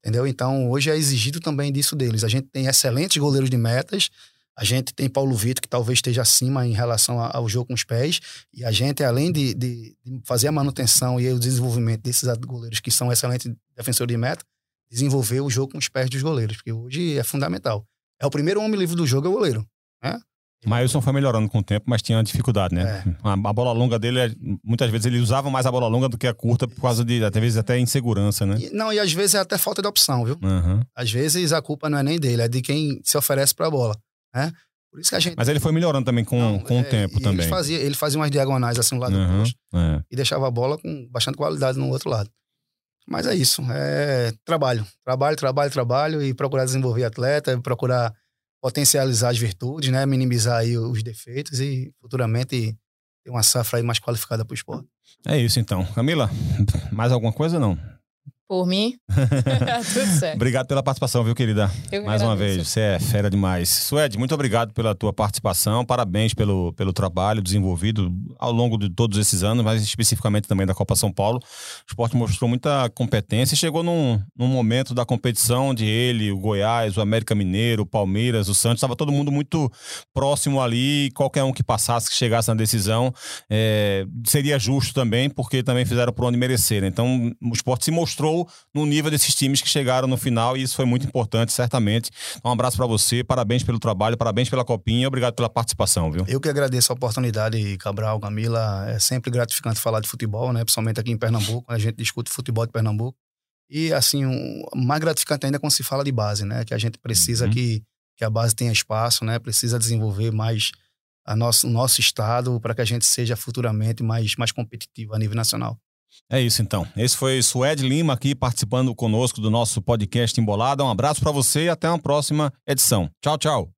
Entendeu? Então, hoje é exigido também disso deles. A gente tem excelentes goleiros de metas, a gente tem Paulo Vitor, que talvez esteja acima em relação ao jogo com os pés. E a gente, além de, de, de fazer a manutenção e o desenvolvimento desses goleiros que são excelentes defensores de meta, desenvolver o jogo com os pés dos goleiros, porque hoje é fundamental. É o primeiro homem livre do jogo, é o goleiro. Né? Mailson foi melhorando com o tempo, mas tinha dificuldade, né? É. A, a, bola longa dele, é, muitas vezes ele usava mais a bola longa do que a curta por causa de, até vezes, até insegurança, né? E, não, e às vezes é até falta de opção, viu? Uhum. Às vezes a culpa não é nem dele, é de quem se oferece para a bola, né? Por isso que a gente... Mas ele foi melhorando também com, não, com é, o tempo também. Ele fazia, ele fazia umas diagonais assim no lado uhum. do posto é. e deixava a bola com bastante qualidade no outro lado. Mas é isso, é trabalho. Trabalho, trabalho, trabalho e procurar desenvolver atleta, procurar potencializar as virtudes, né? Minimizar aí os defeitos e futuramente ter uma safra aí mais qualificada para o esporte. É isso então. Camila, <laughs> mais alguma coisa não? Por mim, <laughs> <laughs> tudo certo. obrigado pela participação, viu, querida? Eu Mais uma vez, você é fera demais. Suede, muito obrigado pela tua participação. Parabéns pelo, pelo trabalho desenvolvido ao longo de todos esses anos, mas especificamente também da Copa São Paulo. O esporte mostrou muita competência e chegou num, num momento da competição de ele, o Goiás, o América Mineiro, o Palmeiras, o Santos, estava todo mundo muito próximo ali. Qualquer um que passasse, que chegasse na decisão, é, seria justo também, porque também fizeram por onde merecer. Então, o esporte se mostrou no nível desses times que chegaram no final e isso foi muito importante, certamente. Então, um abraço para você, parabéns pelo trabalho, parabéns pela copinha, obrigado pela participação, viu? Eu que agradeço a oportunidade, Cabral, Camila. É sempre gratificante falar de futebol, né? Principalmente aqui em Pernambuco, a gente discute futebol de Pernambuco. E, assim, um, mais gratificante ainda quando se fala de base, né? Que a gente precisa uhum. que, que a base tenha espaço, né? Precisa desenvolver mais a nosso, o nosso estado para que a gente seja futuramente mais, mais competitivo a nível nacional. É isso então. Esse foi Suede Lima aqui participando conosco do nosso podcast Embolada. Um abraço para você e até uma próxima edição. Tchau, tchau.